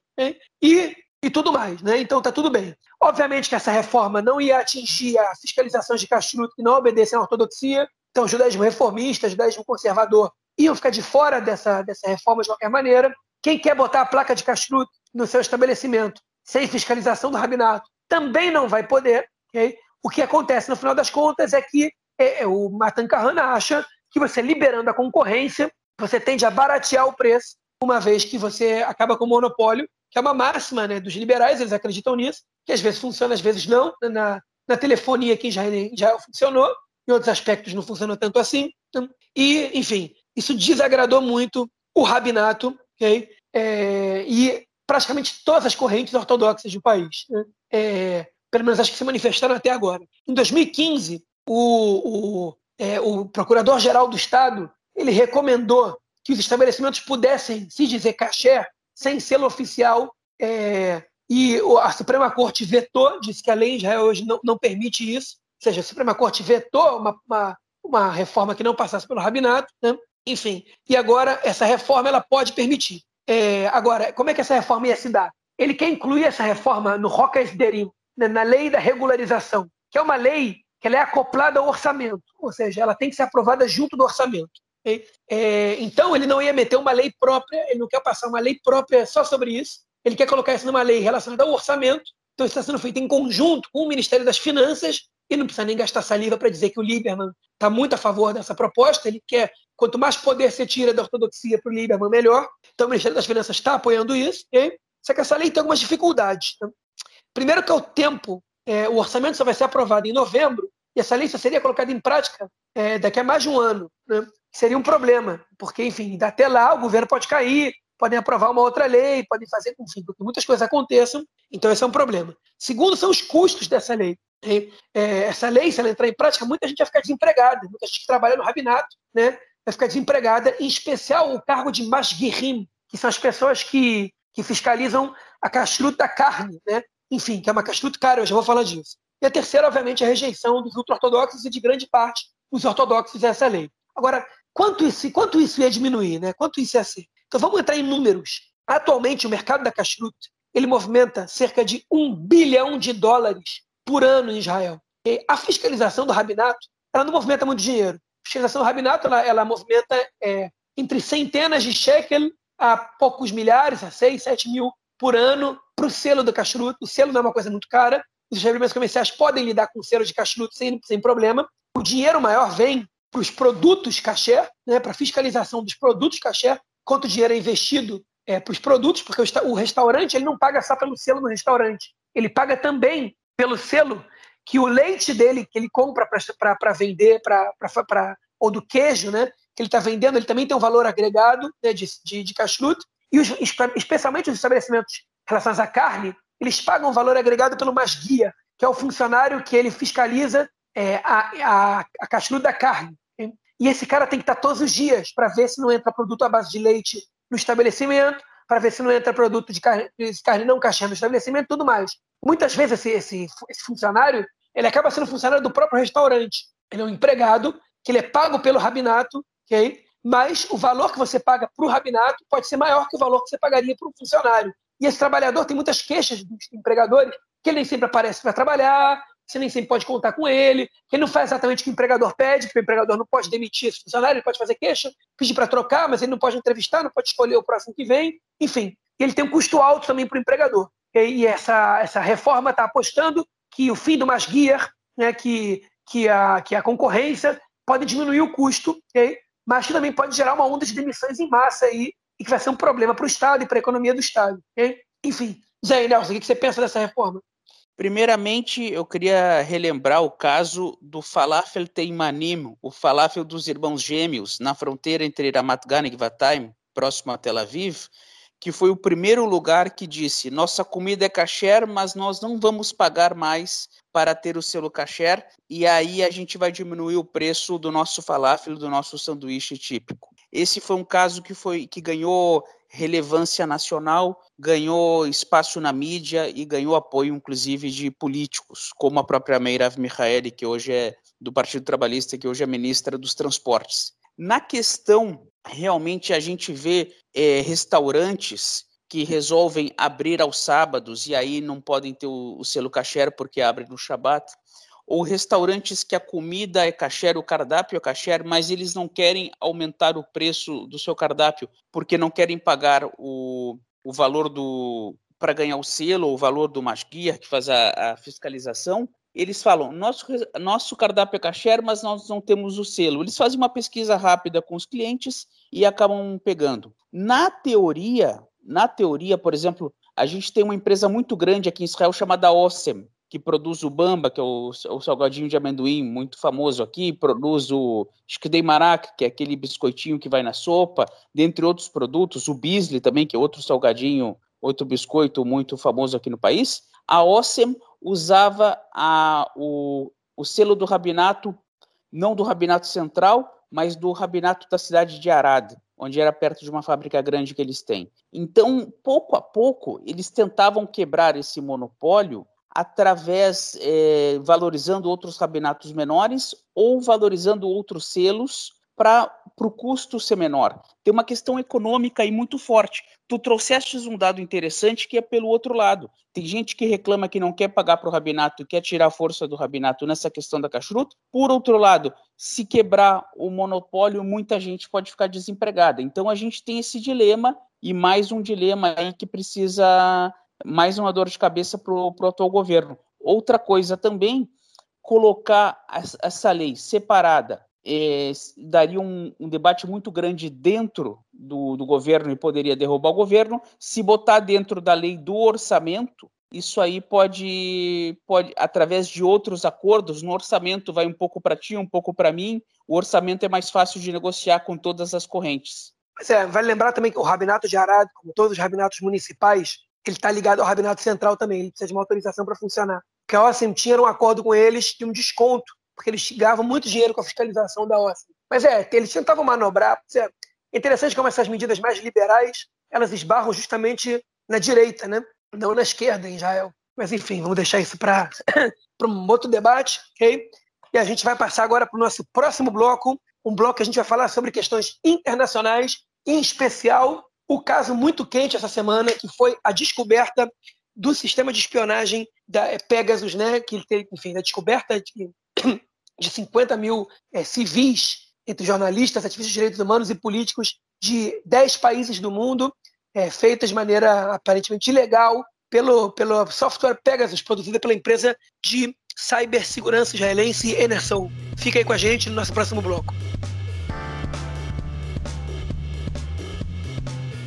E e tudo mais, né? Então tá tudo bem. Obviamente que essa reforma não ia atingir a fiscalização de kashrut que não obedecem à ortodoxia. Então, o judaísmo reformista, o judaísmo conservador iam ficar de fora dessa, dessa reforma de qualquer maneira. Quem quer botar a placa de kashrut no seu estabelecimento sem fiscalização do rabinato também não vai poder. Okay? O que acontece no final das contas é que é, é, o Matan Kahana acha que você liberando a concorrência, você tende a baratear o preço, uma vez que você acaba com o monopólio que é uma máxima né, dos liberais, eles acreditam nisso, que às vezes funciona, às vezes não. Na, na telefonia aqui já, já funcionou, em outros aspectos não funcionou tanto assim. E, enfim, isso desagradou muito o rabinato okay? É, e praticamente todas as correntes ortodoxas do país. Né? É, pelo menos acho que se manifestaram até agora. Em 2015, o, o, é, o Procurador-Geral do Estado ele recomendou que os estabelecimentos pudessem se dizer caché sem selo oficial. É, e a Suprema Corte vetou, disse que a lei em Israel hoje não, não permite isso. Ou seja, a Suprema Corte vetou uma, uma, uma reforma que não passasse pelo rabinato. Né? Enfim, e agora essa reforma ela pode permitir. É, agora, como é que essa reforma ia se dar? Ele quer incluir essa reforma no Roca Esderim, na lei da regularização, que é uma lei que é acoplada ao orçamento, ou seja, ela tem que ser aprovada junto do orçamento. É, então, ele não ia meter uma lei própria, ele não quer passar uma lei própria só sobre isso, ele quer colocar isso numa lei relacionada ao orçamento. Então, isso está sendo feito em conjunto com o Ministério das Finanças, e não precisa nem gastar saliva para dizer que o Lieberman está muito a favor dessa proposta. Ele quer, quanto mais poder você tira da ortodoxia para o Lieberman, melhor. Então, o Ministério das Finanças está apoiando isso. Okay? Só que essa lei tem algumas dificuldades. Né? Primeiro, que é o tempo. É, o orçamento só vai ser aprovado em novembro, e essa lei só seria colocada em prática é, daqui a mais de um ano. Né? seria um problema, porque, enfim, até lá o governo pode cair, podem aprovar uma outra lei, podem fazer, enfim, que muitas coisas aconteçam, então esse é um problema. Segundo, são os custos dessa lei. É, essa lei, se ela entrar em prática, muita gente vai ficar desempregada, muita gente que trabalha no rabinato, né? vai ficar desempregada, em especial o cargo de masguirim, que são as pessoas que, que fiscalizam a kashrut da carne, né? Enfim, que é uma kashrut cara, eu já vou falar disso. E a terceira, obviamente, é a rejeição dos ultra-ortodoxos e de grande parte dos ortodoxos a essa lei. Agora, quanto isso, quanto isso ia diminuir? Né? Quanto isso ia ser? Então vamos entrar em números. Atualmente, o mercado da kashrut ele movimenta cerca de um bilhão de dólares por ano em Israel. E a fiscalização do rabinato ela não movimenta muito dinheiro. A fiscalização do rabinato ela, ela movimenta é, entre centenas de shekel a poucos milhares, a seis, sete mil por ano para o selo do kashrut. O selo não é uma coisa muito cara. Os estabelecimentos comerciais podem lidar com o selo de kashrut sem, sem problema. O dinheiro maior vem para os produtos kasher, né, para fiscalização dos produtos kasher, quanto dinheiro é investido é, para os produtos, porque o, restaurante ele não paga só pelo selo no restaurante, ele paga também pelo selo que o leite dele que ele compra para vender, pra, ou do queijo, né, que ele está vendendo, ele também tem um valor agregado né, de, de, de kashrut, e os, especialmente os estabelecimentos relacionados à carne, eles pagam valor agregado pelo masguia, que é o funcionário que ele fiscaliza é, a, a, a da carne. E esse cara tem que estar todos os dias para ver se não entra produto à base de leite no estabelecimento, para ver se não entra produto de carne, de carne não cachê no estabelecimento tudo mais. Muitas vezes esse, esse, esse, funcionário ele acaba sendo funcionário do próprio restaurante. Ele é um empregado que ele é pago pelo rabinato, okay? Mas o valor que você paga para o rabinato pode ser maior que o valor que você pagaria para um funcionário. E esse trabalhador tem muitas queixas dos empregadores, que ele nem sempre aparece para trabalhar, você nem sempre pode contar com ele, ele não faz exatamente o que o empregador pede, porque o empregador não pode demitir esse funcionário, ele pode fazer queixa, pedir para trocar, mas ele não pode entrevistar, não pode escolher o próximo que vem, enfim. Ele tem um custo alto também para o empregador. E essa, essa reforma está apostando que o fim do Masguiar, né, que, que, a, que a concorrência pode diminuir o custo, okay? Mas que também pode gerar uma onda de demissões em massa aí, e que vai ser um problema para o Estado e para a economia do Estado. Okay? Enfim, Zé Nelson, o que você pensa dessa reforma? Primeiramente, eu queria relembrar o caso do falafel teimanim, o falafel dos irmãos gêmeos, na fronteira entre Ramat e Gvataim, próximo a Tel Aviv, que foi o primeiro lugar que disse: nossa comida é kasher, mas nós não vamos pagar mais para ter o selo kasher, e aí a gente vai diminuir o preço do nosso falafel, do nosso sanduíche típico. Esse foi um caso que foi que ganhou relevância nacional, ganhou espaço na mídia e ganhou apoio, inclusive, de políticos, como a própria Meirav Michaeli, que hoje é do Partido Trabalhista, que hoje é ministra dos Transportes. Na questão, realmente a gente vê é, restaurantes que resolvem abrir aos sábados e aí não podem ter o, o selo kasher porque abre no Shabat ou restaurantes que a comida é kasher, o cardápio é kasher, mas eles não querem aumentar o preço do seu cardápio porque não querem pagar o, o valor do para ganhar o selo, o valor do masguia que faz a, a, fiscalização. Eles falam, nosso, nosso cardápio é kasher, mas nós não temos o selo. Eles fazem uma pesquisa rápida com os clientes e acabam pegando. Na teoria, na teoria, por exemplo, a gente tem uma empresa muito grande aqui em Israel chamada Ossem, que produz o bamba, que é o, o salgadinho de amendoim muito famoso aqui, produz o shkdei marak, que é aquele biscoitinho que vai na sopa, dentre outros produtos, o bisli também, que é outro salgadinho, outro biscoito muito famoso aqui no país. A Ossem usava a, o, o selo do rabinato, não do rabinato central, mas do rabinato da cidade de Arad, onde era perto de uma fábrica grande que eles têm. Então, pouco a pouco, eles tentavam quebrar esse monopólio através, é, valorizando outros rabinatos menores ou valorizando outros selos para o custo ser menor. Tem uma questão econômica aí muito forte. Tu trouxeste um dado interessante que é pelo outro lado. Tem gente que reclama que não quer pagar para o rabinato quer tirar a força do rabinato nessa questão da kashrut. Por outro lado, se quebrar o monopólio, muita gente pode ficar desempregada. Então a gente tem esse dilema e mais um dilema aí que precisa mais uma dor de cabeça para o atual governo. Outra coisa também, colocar essa lei separada é, daria um, um, debate muito grande dentro do, do, governo e poderia derrubar o governo. Se botar dentro da lei do orçamento, isso aí pode, pode através de outros acordos, no orçamento vai um pouco para ti, um pouco para mim, o orçamento é mais fácil de negociar com todas as correntes. Pois é, vale lembrar também que o Rabinato de Arad, como todos os rabinatos municipais, ele está ligado ao Rabinato Central também, ele precisa de uma autorização para funcionar. Porque a OSCEM tinha um acordo com eles de um desconto, porque eles ganhavam muito dinheiro com a fiscalização da OSCEM. Mas é, eles tentavam manobrar. É interessante como essas medidas mais liberais elas esbarram justamente na direita, né? não na esquerda em Israel. Mas enfim, vamos deixar isso para um outro debate, ok? E a gente vai passar agora para o nosso próximo bloco, um bloco que a gente vai falar sobre questões internacionais, em especial o caso muito quente essa semana, que foi a descoberta do sistema de espionagem da Pegasus, né? Que enfim, a descoberta de, de 50 mil é, civis entre jornalistas, ativistas de direitos humanos e políticos de 10 países do mundo, é, feita de maneira aparentemente ilegal pelo, pelo software Pegasus, produzida pela empresa de cibersegurança israelense Enersol. Fica aí com a gente no nosso próximo bloco.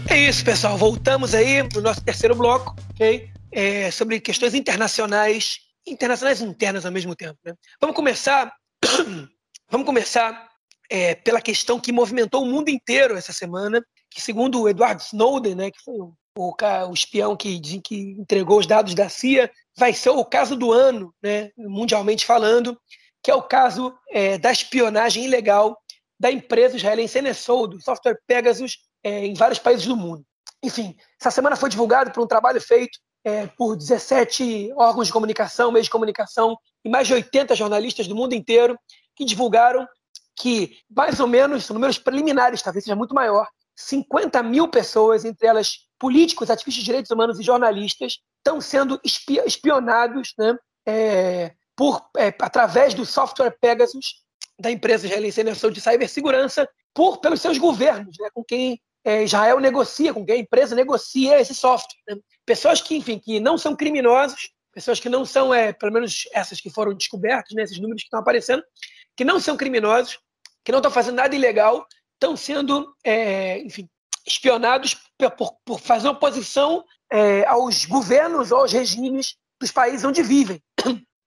É isso, pessoal. Voltamos aí no nosso terceiro bloco, ok? É, sobre questões internacionais, internacionais e internas ao mesmo tempo. Né? Vamos começar, vamos começar é, pela questão que movimentou o mundo inteiro essa semana, que segundo o Edward Snowden, né, que foi o, o, espião que, que entregou os dados da CIA, vai ser o caso do ano, né, mundialmente falando, que é o caso é, da espionagem ilegal da empresa israelense NSO, do software Pegasus, é, em vários países do mundo. Enfim, essa semana foi divulgado por um trabalho feito é, por 17 órgãos de comunicação, meios de comunicação e mais de 80 jornalistas do mundo inteiro que divulgaram que, mais ou menos, números preliminares, talvez seja muito maior, 50 mil pessoas, entre elas políticos, ativistas de direitos humanos e jornalistas, estão sendo espionados né, é, por, é, através do software Pegasus da empresa israelense de cibersegurança por, pelos seus governos, né, com quem é, Israel negocia, com que a empresa negocia esse software. Né? Pessoas que, enfim, que não são criminosos, pessoas que não são, é, pelo menos essas que foram descobertas, né, esses números que estão aparecendo, que não são criminosos, que não estão fazendo nada ilegal, estão sendo, é, enfim, espionados por, por fazer oposição é, aos governos ou aos regimes dos países onde vivem.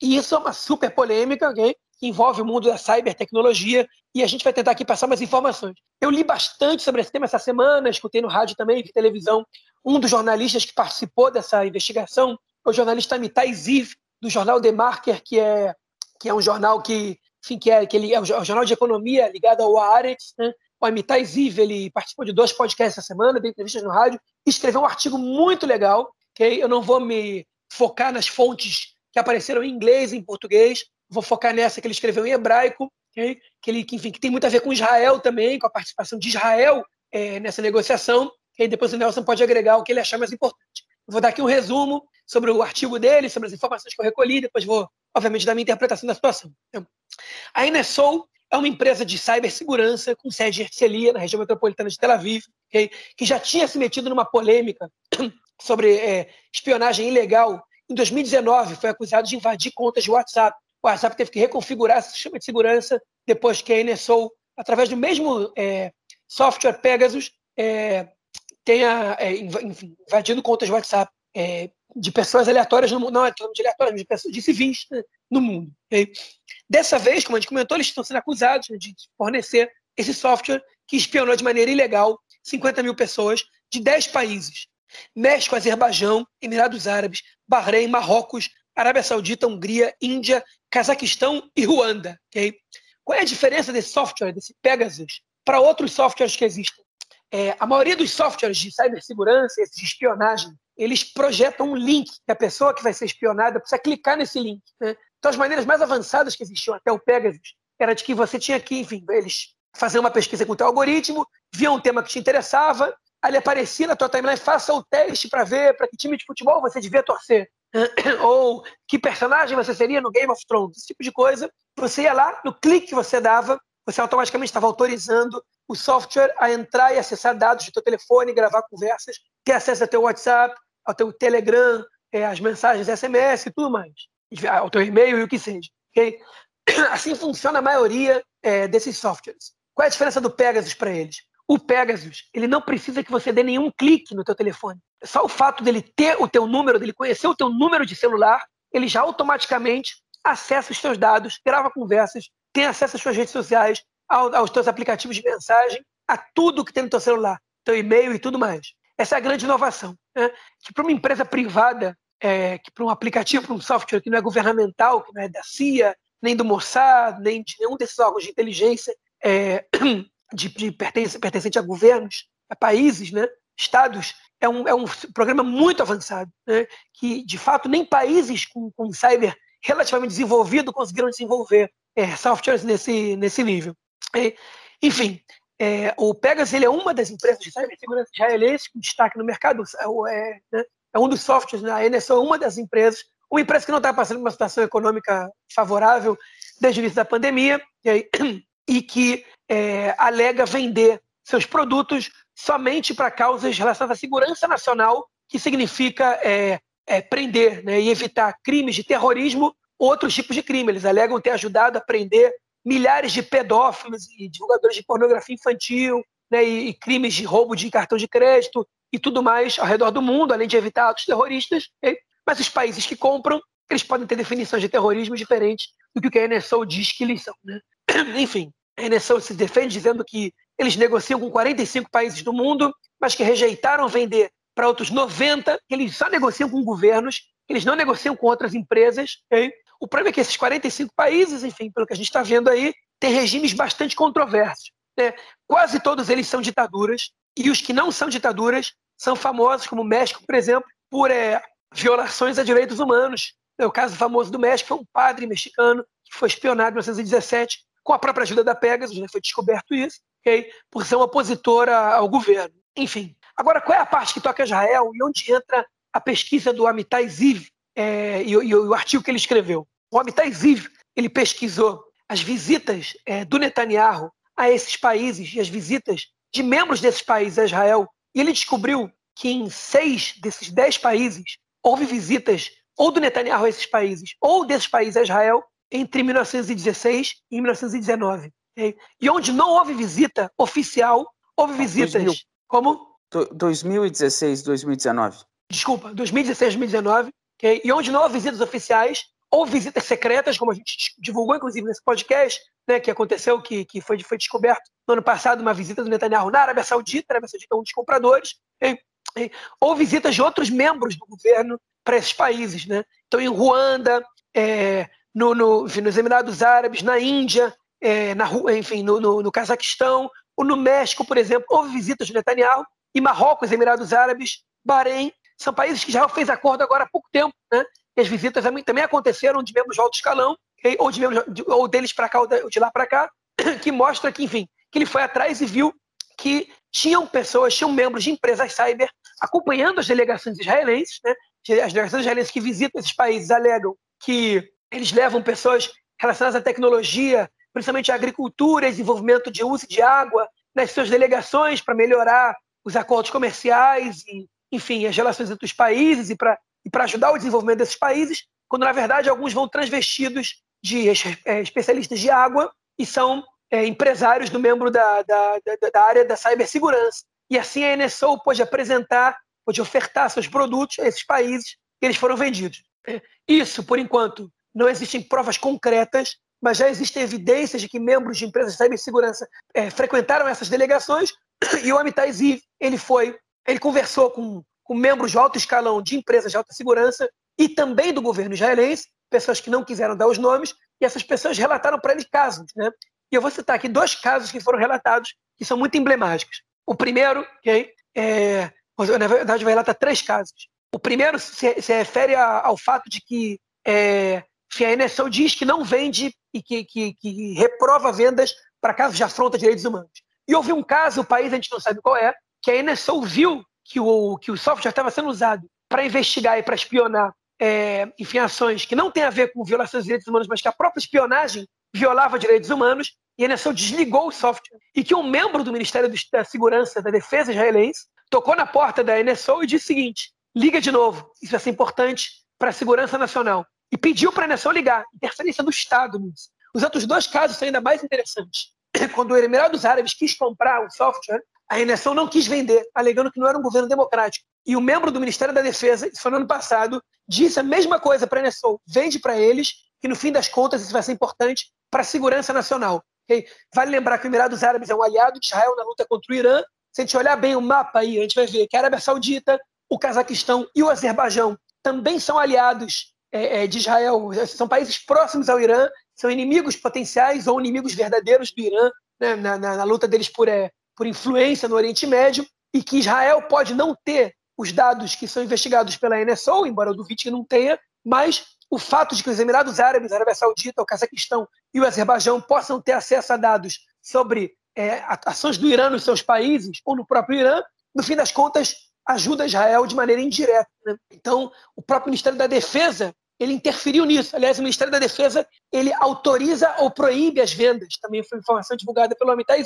E isso é uma super polêmica, okay? Que envolve o mundo da cybertecnologia, e a gente vai tentar aqui passar mais informações. Eu li bastante sobre esse tema essa semana, escutei no rádio também, vi televisão. Um dos jornalistas que participou dessa investigação é o jornalista Mitai Ziv, do jornal The Marker, que é, que é um jornal que, enfim, que é, que ele é um jornal de economia ligado ao Haaretz. Né? O Amitai Ziv ele participou de dois podcasts essa semana, deu entrevistas no rádio, e escreveu um artigo muito legal, que eu não vou me focar nas fontes que apareceram em inglês e em português, vou focar nessa que ele escreveu em hebraico, que ele, que, enfim, que tem muito a ver com Israel também, com a participação de Israel é, nessa negociação. E depois o Nelson pode agregar o que ele achar mais importante. Eu vou dar aqui um resumo sobre o artigo dele, sobre as informações que eu recolhi, depois vou, obviamente, dar minha interpretação da situação. Então, a Inesol é uma empresa de cibersegurança com sede em Herzliya, na região metropolitana de Tel Aviv, que já tinha se metido numa polêmica sobre é, espionagem ilegal. Em 2019, foi acusado de invadir contas de WhatsApp o WhatsApp teve que reconfigurar esse sistema de segurança depois que a NSO, através do mesmo é, software Pegasus, é, tenha é, invadido contas WhatsApp é, de pessoas aleatórias no não é de aleatórias, de pessoas de civis né, no mundo. Okay? Dessa vez, como a gente comentou, eles estão sendo acusados né, de fornecer esse software que espionou de maneira ilegal 50 mil pessoas de 10 países. México, Azerbaijão, Emirados Árabes, Bahrein, Marrocos, Arábia Saudita, Hungria, Índia, Cazaquistão e Ruanda. Okay? Qual é a diferença desse software, desse Pegasus, para outros softwares que existem? É, a maioria dos softwares de cibersegurança, de espionagem, eles projetam um link que a pessoa que vai ser espionada precisa clicar nesse link. Né? Então, as maneiras mais avançadas que existiam até o Pegasus era de que você tinha que, enfim, eles fazer uma pesquisa com o teu algoritmo, via um tema que te interessava, ali aparecia na tua timeline, faça o teste para ver para que time de futebol você devia torcer. ou que personagem você seria no Game of Thrones, esse tipo de coisa. Você ia lá, no clique que você dava, você automaticamente estava autorizando o software a entrar e acessar dados do teu telefone, gravar conversas, ter acesso ao teu WhatsApp, ao teu Telegram, é, as mensagens SMS e tudo mais, ao teu e-mail e o que seja. Okay? Assim funciona a maioria é, desses softwares. Qual é a diferença do Pegasus para eles? O Pegasus, ele não precisa que você dê nenhum clique no teu telefone. Só o fato dele ter o teu número, dele conhecer o teu número de celular, ele já automaticamente acessa os teus dados, grava conversas, tem acesso às suas redes sociais, aos teus aplicativos de mensagem, a tudo que tem no teu celular, teu e-mail e tudo mais. Essa é a grande inovação. Né? Que para uma empresa privada, é, que para um aplicativo, para um software que não é governamental, que não é da CIA, nem do Mossad, nem de nenhum desses órgãos de inteligência, é, de, de pertence, pertencente a governos, a países, né, estados, é um, é um programa muito avançado, né, que de fato nem países com, com cyber relativamente desenvolvido conseguiram desenvolver é, softwares nesse, nesse nível. É, enfim, é, o Pegasus ele é uma das empresas de cibersegurança israelense com destaque no mercado, é, né, é, um dos softwares, a NSO é uma das empresas, uma empresa que não está passando uma situação econômica favorável desde o início da pandemia, e, e que é, alega vender seus produtos somente para causas relacionadas à segurança nacional, que significa é, é, prender né, e evitar crimes de terrorismo, outros tipos de crime. Eles alegam ter ajudado a prender milhares de pedófilos e divulgadores de pornografia infantil, né, e, e, crimes de roubo de cartão de crédito e tudo mais ao redor do mundo, além de evitar atos terroristas. Okay? Mas os países que compram, eles podem ter definições de terrorismo diferentes do que a NSO diz que eles são. Né? Enfim, a NSO se defende dizendo que eles negociam com 45 países do mundo, mas que rejeitaram vender para outros 90, que eles só negociam com governos, eles não negociam com outras empresas. Okay? O problema é que esses 45 países, enfim, pelo que a gente está vendo aí, têm regimes bastante controversos. Né? Quase todos eles são ditaduras, e os que não são ditaduras são famosos, como o México, por exemplo, por é, violações a direitos humanos. O caso famoso do México foi um padre mexicano que foi espionado em 1917 com a própria ajuda da Pegasus, né? foi descoberto isso por ser uma opositora ao governo. Enfim. Agora, qual é a parte que toca Israel e onde entra a pesquisa do Amitai Ziv é, e, e, o artigo que ele escreveu? O Amitai Ziv ele pesquisou as visitas é, do Netanyahu a esses países e as visitas de membros desses países a Israel e ele descobriu que em seis desses dez países houve visitas ou do Netanyahu a esses países ou desses países a Israel entre 1916 e 1919. Okay? E onde não houve visita oficial, houve visitas 2000. como? 2016, 2019. Desculpa, 2016, 2019. Okay? E onde não houve visitas oficiais, houve visitas secretas, como a gente divulgou, inclusive, nesse podcast, né, que aconteceu, que, que foi, foi descoberto no ano passado, uma visita do Netanyahu na Arábia Saudita, a Arábia Saudita é um dos compradores, okay? ou visitas de outros membros do governo para esses países. Né? Então, em Ruanda, é, no, no, nos Emirados Árabes, na Índia, é, na, enfim, no, no, no Cazaquistão, ou no México, por exemplo, houve visitas de Netanyahu, e Marrocos, Emirados Árabes, Bahrein, são países que já fez acordo agora há pouco tempo, né? E as visitas também aconteceram de membros de alto escalão, ou, de membros, ou deles para cá, ou de lá para cá, que mostra que, enfim, que ele foi atrás e viu que tinham pessoas, tinham membros de empresas cyber acompanhando as delegações israelenses, né? As delegações israelenses que visitam esses países alegam que eles levam pessoas relacionadas à tecnologia, principalmente à agricultura e desenvolvimento de uso de água nas suas delegações para melhorar os acordos comerciais e, enfim, as relações entre os países e para e ajudar o desenvolvimento desses países, quando na verdade alguns vão transvestidos de é, especialistas de água e são é, empresários do membro da, da, da, da área da cibersegurança. E assim a NSO pode apresentar, pode ofertar seus produtos a esses países que eles foram vendidos. É, isso, por enquanto, não existem provas concretas, mas já existem evidências de que membros de empresas de cibersegurança é, frequentaram essas delegações e o Amitai Ziv, ele foi, ele conversou com, com membros de alto escalão de empresas de alta segurança e também do governo israelense, pessoas que não quiseram dar os nomes, e essas pessoas relataram para ele casos. Né? E eu vou citar aqui dois casos que foram relatados que são muito emblemáticos. O primeiro, okay, é, na verdade, vai relatar três casos. O primeiro se, se refere a, ao fato de que é, a NSO diz que não vende e que, que, que reprova vendas para casos de afronta a direitos humanos. E houve um caso, o país a gente não sabe qual é, que a NSO viu que o, que o software estava sendo usado para investigar e para espionar é, enfim, ações que não têm a ver com violações de direitos humanos, mas que a própria espionagem violava direitos humanos, e a NSO desligou o software. E que um membro do Ministério da Segurança da Defesa israelense tocou na porta da NSO e disse o seguinte: liga de novo, isso vai ser importante para a segurança nacional e pediu para a nação ligar. Interferência do Estado nisso. Os outros dois casos são ainda mais interessantes. Quando o Emirados Árabes quis comprar o software, a Renação não quis vender, alegando que não era um governo democrático. E o membro do Ministério da Defesa, isso foi no ano passado, disse a mesma coisa para a Renação: vende para eles, que no fim das contas isso vai ser importante para a segurança nacional. Okay? Vale lembrar que o Emirados Árabes é um aliado de Israel na luta contra o Irã. Se a gente olhar bem o mapa aí, a gente vai ver que a Arábia Saudita, o Cazaquistão e o Azerbaijão também são aliados é, é, de Israel são países próximos ao Irã, são inimigos potenciais ou inimigos verdadeiros do Irã, né, na, na, na, luta deles por, é, por influência no Oriente Médio, e que Israel pode não ter os dados que são investigados pela NSO, embora eu duvide que não tenha, mas o fato de que os Emirados Árabes, a Arábia Saudita, o Cazaquistão e o Azerbaijão possam ter acesso a dados sobre é, ações do Irã nos seus países ou no próprio Irã, no fim das contas, ajuda Israel de maneira indireta. Né? Então, o próprio Ministério da Defesa ele interferiu nisso. Aliás, o Ministério da Defesa ele autoriza ou proíbe as vendas. Também foi informação divulgada pelo Amitai.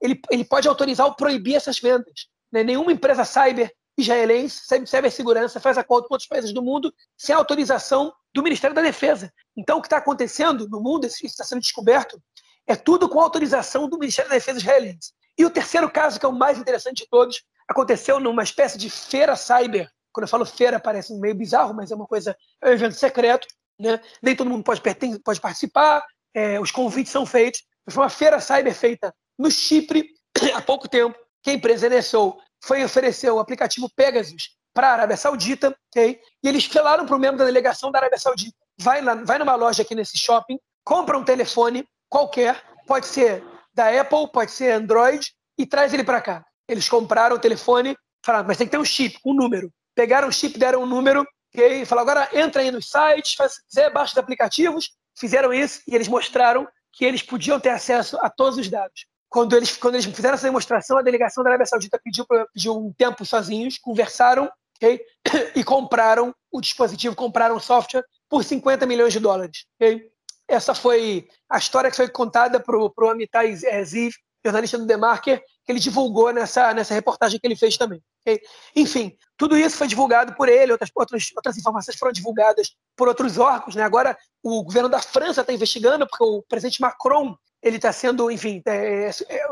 Ele, ele pode autorizar ou proibir essas vendas. Né? Nenhuma empresa cyber israelense, cibersegurança, faz acordo com outros países do mundo sem autorização do Ministério da Defesa. Então, o que está acontecendo no mundo, isso está sendo descoberto, é tudo com autorização do Ministério da Defesa israelense. E o terceiro caso, que é o mais interessante de todos, aconteceu numa espécie de feira cyber. Quando eu falo feira, parece meio bizarro, mas é uma coisa, é um evento secreto, né? Nem todo mundo pode, pode participar, é, os convites são feitos. Foi uma feira cyber feita no Chipre há pouco tempo, que a empresa NSO foi oferecer o aplicativo Pegasus para a Arábia Saudita, ok? E eles falaram para o membro da delegação da Arábia Saudita: vai, lá, vai numa loja aqui nesse shopping, compra um telefone qualquer, pode ser da Apple, pode ser Android, e traz ele para cá. Eles compraram o telefone, falaram, mas tem que ter um chip, um número. Pegaram o chip, deram um número, e falaram, agora entra aí nos sites, faz, quiser, baixa os aplicativos. Fizeram isso e eles mostraram que eles podiam ter acesso a todos os dados. Quando eles, quando eles fizeram essa demonstração, a delegação da Arábia Saudita pediu, pediu um tempo sozinhos, conversaram okay? e compraram o dispositivo, compraram o software por 50 milhões de dólares. Okay? Essa foi a história que foi contada para o Amitai Ziv, jornalista do The Marker, que ele divulgou nessa, nessa reportagem que ele fez também. Okay? Enfim, tudo isso foi divulgado por ele, outras, outras, outras informações foram divulgadas por outros órgãos. Né? Agora, o governo da França está investigando, porque o presidente Macron ele está sendo, enfim, é, é, é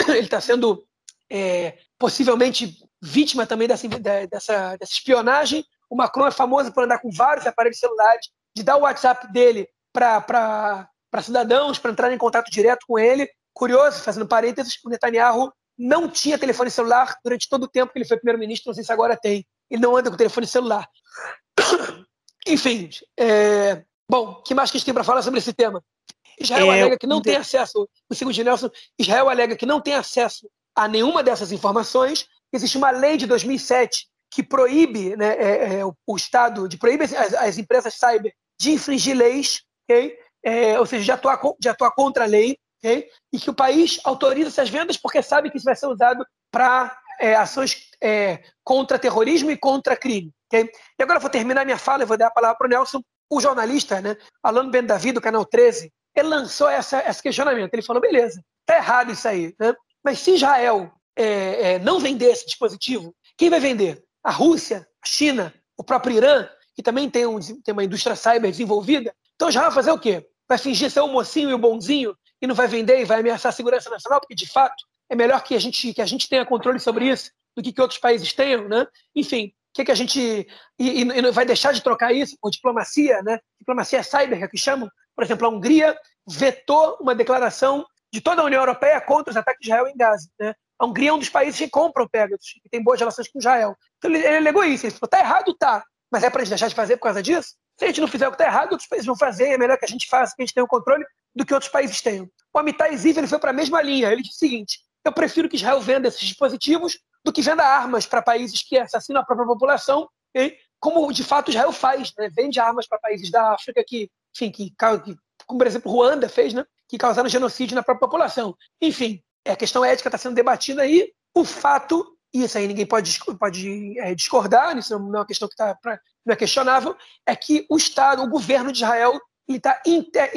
ele está sendo é, possivelmente vítima também dessa, dessa, dessa, espionagem. O Macron é famoso por andar com vários aparelhos celulares, de dar o WhatsApp dele para cidadãos, para entrar em contato direto com ele. Curioso, fazendo parênteses, o Netanyahu não tinha telefone celular durante todo o tempo que ele foi primeiro-ministro, não sei se agora tem. Ele não anda com telefone celular. Enfim, é... bom, o que mais que a gente tem para falar sobre esse tema? Israel é, alega que não tem acesso, o segundo Nelson, Israel alega que não tem acesso a nenhuma dessas informações. Existe uma lei de 2007 que proíbe né, é, é, o Estado, de proíbe as, as, empresas cyber de infringir leis, okay? É, ou seja, de atuar, de atuar contra a lei, e que o país autoriza essas vendas porque sabe que isso vai ser usado para é, ações é, contra terrorismo e contra crime. E agora eu vou terminar minha fala e vou dar a palavra para o Nelson. O jornalista, né, Alan Ben Davi, do Canal 13, ele lançou essa, esse questionamento. Ele falou: beleza, tá errado isso aí. Né? Mas se Israel é, é, não vender esse dispositivo, quem vai vender? A Rússia, a China, o próprio Irã, que também tem, um, tem uma indústria cyber desenvolvida. Então já vai fazer o quê? Vai fingir ser o mocinho e o bonzinho e não vai vender e vai ameaçar a segurança nacional, porque de fato é melhor que a gente, que a gente tenha controle sobre isso do que, que outros países tenham, né? Enfim, o que, que a gente. E, e, vai deixar de trocar isso por diplomacia, né? Diplomacia cyber, que é que chamam, por exemplo, a Hungria vetou uma declaração de toda a União Europeia contra os ataques de Israel em Gaza. Né? A Hungria é um dos países que compra o Pegasus, que tem boas relações com Israel. Então ele, ele alegou isso. Ele falou: tá errado, tá. Mas é para a gente deixar de fazer por causa disso? Se a gente não fizer o que está errado, outros países vão fazer, é melhor que a gente faça, que a gente tenha o controle do que outros países tenham. O Amitai Ziv ele foi para a mesma linha. Ele disse o seguinte: eu prefiro que Israel venda esses dispositivos do que venda armas para países que assassinam a própria população, okay? como de fato Israel faz, né? vende armas para países da África que, enfim, que, que como por exemplo Ruanda fez, né? que causaram genocídio na própria população. Enfim, a questão ética está sendo debatida aí. O fato, e isso aí ninguém pode, pode é, discordar, isso não é uma questão que tá pra, não é questionável, é que o Estado, o governo de Israel, ele está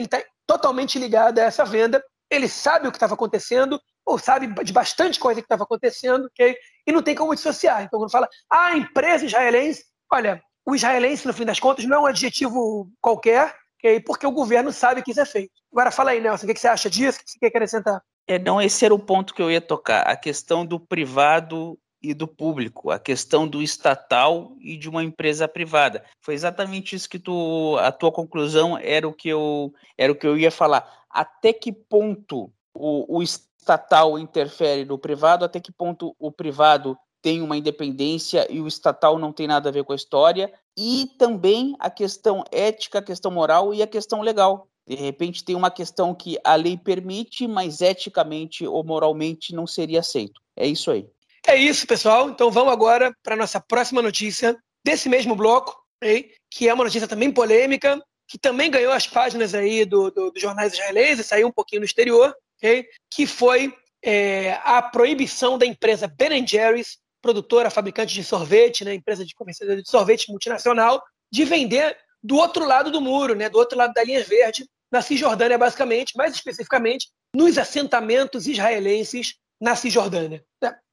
tá totalmente ligado a essa venda. Ele sabe o que estava acontecendo, ou sabe de bastante coisa que estava acontecendo, okay? e não tem como dissociar. Então, quando fala, ah, a empresa israelense, olha, o israelense, no fim das contas, não é um adjetivo qualquer, okay? porque o governo sabe que isso é feito. Agora fala aí, Nelson, o que você acha disso? O que você quer acrescentar? É, não, esse era o ponto que eu ia tocar, a questão do privado e do público, a questão do estatal e de uma empresa privada. Foi exatamente isso que tu, a tua conclusão era o que eu, era o que eu ia falar. Até que ponto o, o estatal interfere no privado, até que ponto o privado tem uma independência e o estatal não tem nada a ver com a história, e também a questão ética, a questão moral e a questão legal. De repente tem uma questão que a lei permite, mas eticamente ou moralmente não seria aceito. É isso aí. É isso, pessoal. Então vamos agora para a nossa próxima notícia desse mesmo bloco, okay? que é uma notícia também polêmica, que também ganhou as páginas aí do, do, do jornais israelenses, saiu um pouquinho no exterior, okay? que foi é, a proibição da empresa Ben Jerry's, produtora, fabricante de sorvete, né, empresa de comercialização de sorvete multinacional, de vender do outro lado do muro, né, do outro lado da linha verde, na Cisjordânia, basicamente, mais especificamente nos assentamentos israelenses na Cisjordânia.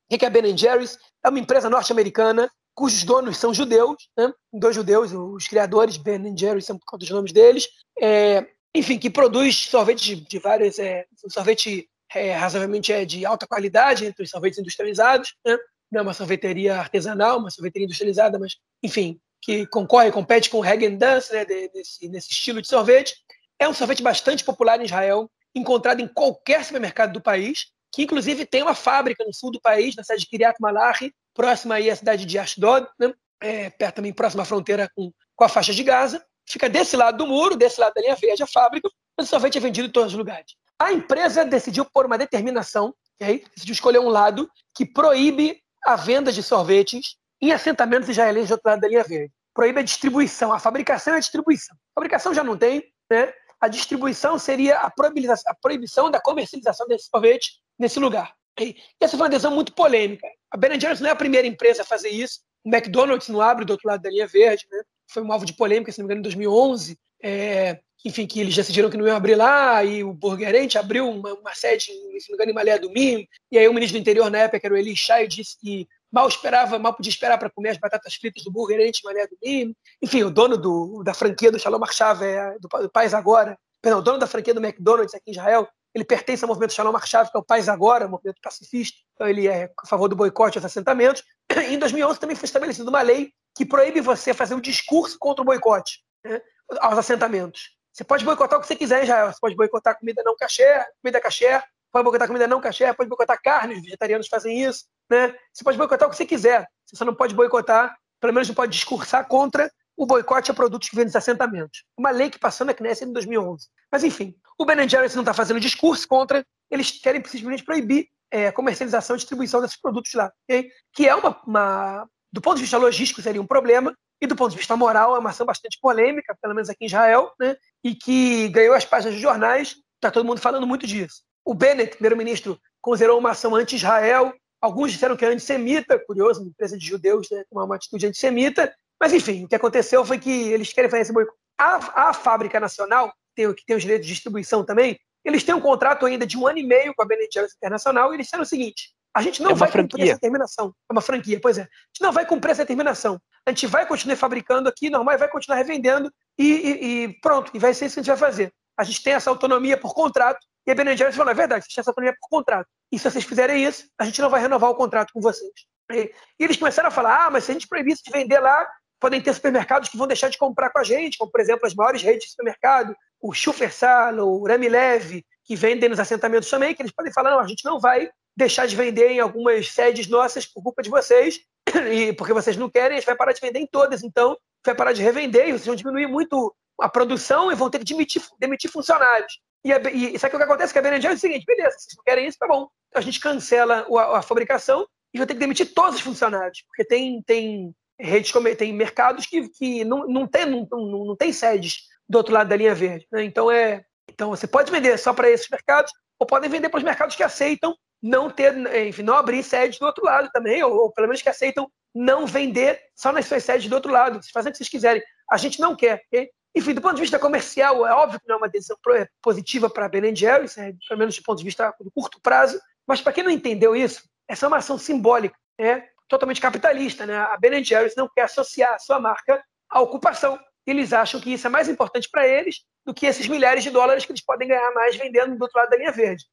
Que é a Ben Jerry's? É uma empresa norte-americana cujos donos são judeus, né? dois judeus, os criadores, Ben Jerry's são por conta dos nomes deles, é, enfim, que produz sorvete de, de várias, é, sorvete é, razoavelmente é de alta qualidade entre os sorvetes industrializados, né? não é uma sorveteria artesanal, uma sorveteria industrializada, mas, enfim, que concorre, compete com o Hagen Dazs, né, desse, nesse estilo de sorvete. É um sorvete bastante popular em Israel, encontrado em qualquer supermercado do país, que inclusive tem uma fábrica no sul do país, na cidade de Kiryat Malachi, próxima aí à cidade de Ashdod, né, é, perto também próxima à fronteira com, com a faixa de Gaza. Fica desse lado do muro, desse lado da linha verde, a fábrica, mas o sorvete é vendido em todos os lugares. A empresa decidiu por uma determinação, okay? decidiu escolher um lado que proíbe a venda de sorvetes em assentamentos israelenses do outro lado da linha verde. Proíbe a distribuição, a fabricação e a distribuição. A fabricação já não tem, né? A distribuição seria a a proibição da comercialização desse sorvete nesse lugar. E essa foi uma decisão muito polêmica. A Ben Jerry's não é a primeira empresa a fazer isso. O McDonald's não abre do outro lado da linha verde, né? Foi um alvo de polêmica, se não me engano, em 2011. É, enfim, que eles decidiram que não iam abrir lá, e o Burgerente abriu uma, uma sede, se não me engano, em Malé do Minho, e aí o ministro do interior na época, era o Eli Shai, disse que mal esperava, mal podia esperar para comer as batatas fritas do Burgerente em Malé do Minho. Enfim, o dono do, da franquia do Shalom Arshav, é, do, do Agora, perdão, o dono da franquia do McDonald's aqui em Israel, ele pertence ao movimento Shalom Arshav, que é o Pais Agora, um movimento pacifista, então ele é a favor do boicote aos assentamentos. Em 2011 também foi estabelecida uma lei que proíbe você fazer um discurso contra o boicote né, aos assentamentos. Você pode boicotar o que você quiser em Israel. Você pode boicotar comida não cachê, comida cachê, pode boicotar comida não cachê, pode boicotar carne, os vegetarianos fazem isso. Né? Você pode boicotar o que você quiser. Você só não pode boicotar, pelo menos não pode discursar contra o boicote a produtos que vêm dos assentamentos. Uma lei que passou na Knesset em 2011. Mas, enfim, o Ben Jerry's não está fazendo discurso contra, eles querem simplesmente proibir é, comercialização e distribuição desses produtos lá. Okay? Que é uma, uma, do ponto de vista logístico, seria um problema, e do ponto de vista moral, é uma ação bastante polêmica, pelo menos aqui em Israel, né? e que ganhou as páginas dos jornais, está todo mundo falando muito disso. O Bennett, primeiro-ministro, considerou uma ação anti-Israel, alguns disseram que é antissemita, curioso, uma empresa de judeus né, uma, uma atitude antissemita, mas enfim, o que aconteceu foi que eles querem fazer esse boicote. A, a fábrica nacional, que tem os direitos de distribuição também, eles têm um contrato ainda de um ano e meio com a Ben Jerry's Internacional e eles disseram o seguinte: a gente não é vai franquia. cumprir essa determinação. É uma franquia, pois é. A gente não vai cumprir essa determinação. A gente vai continuar fabricando aqui, normal, vai continuar revendendo e, e, e, pronto, e vai ser isso que a gente vai fazer. A gente tem essa autonomia por contrato. E a Ben Jerry's falou, é verdade, vocês têm essa autonomia por contrato. E se vocês fizerem isso, a gente não vai renovar o contrato com vocês. E, e eles começaram a falar, ah, mas se a gente proibisse de vender lá, podem ter supermercados que vão deixar de comprar com a gente, como, por exemplo, as maiores redes de supermercado, o Schufersal, o Rami Leve, que vendem nos assentamentos também, que eles podem falar, não, a gente não vai deixar de vender em algumas sedes nossas por culpa de vocês, e porque vocês não querem, a gente vai parar de vender em todas, então vai parar de revender, e vocês vão diminuir muito a produção e vão ter que demitir, demitir funcionários. E, a, e sabe o que acontece? Que a BNG é o seguinte, beleza, vocês não querem isso, tá bom. Então a gente cancela a, a fabricação e vai ter que demitir todos os funcionários, porque tem, tem redes, tem mercados que, que não, não, tem, não, não, não tem sedes do outro lado da linha verde. Né? Então, é, então você pode vender só para esses mercados, ou podem vender para os mercados que aceitam não ter, enfim, não abrir sedes do outro lado também, ou, ou, pelo menos que aceitam não vender só nas suas sedes do outro lado. Vocês fazem o que vocês quiserem. A gente não quer. Okay? Enfim, do ponto de vista comercial, é óbvio que não é uma decisão positiva para a Ben Jerry's, é, pelo menos do ponto de vista do curto prazo, mas para quem não entendeu isso, essa é uma ação simbólica, é totalmente capitalista. Né? A Ben Jerry's não quer associar a sua marca à ocupação. Eles acham que isso é mais importante para eles do que esses milhares de dólares que eles podem ganhar mais vendendo do outro lado da linha verde.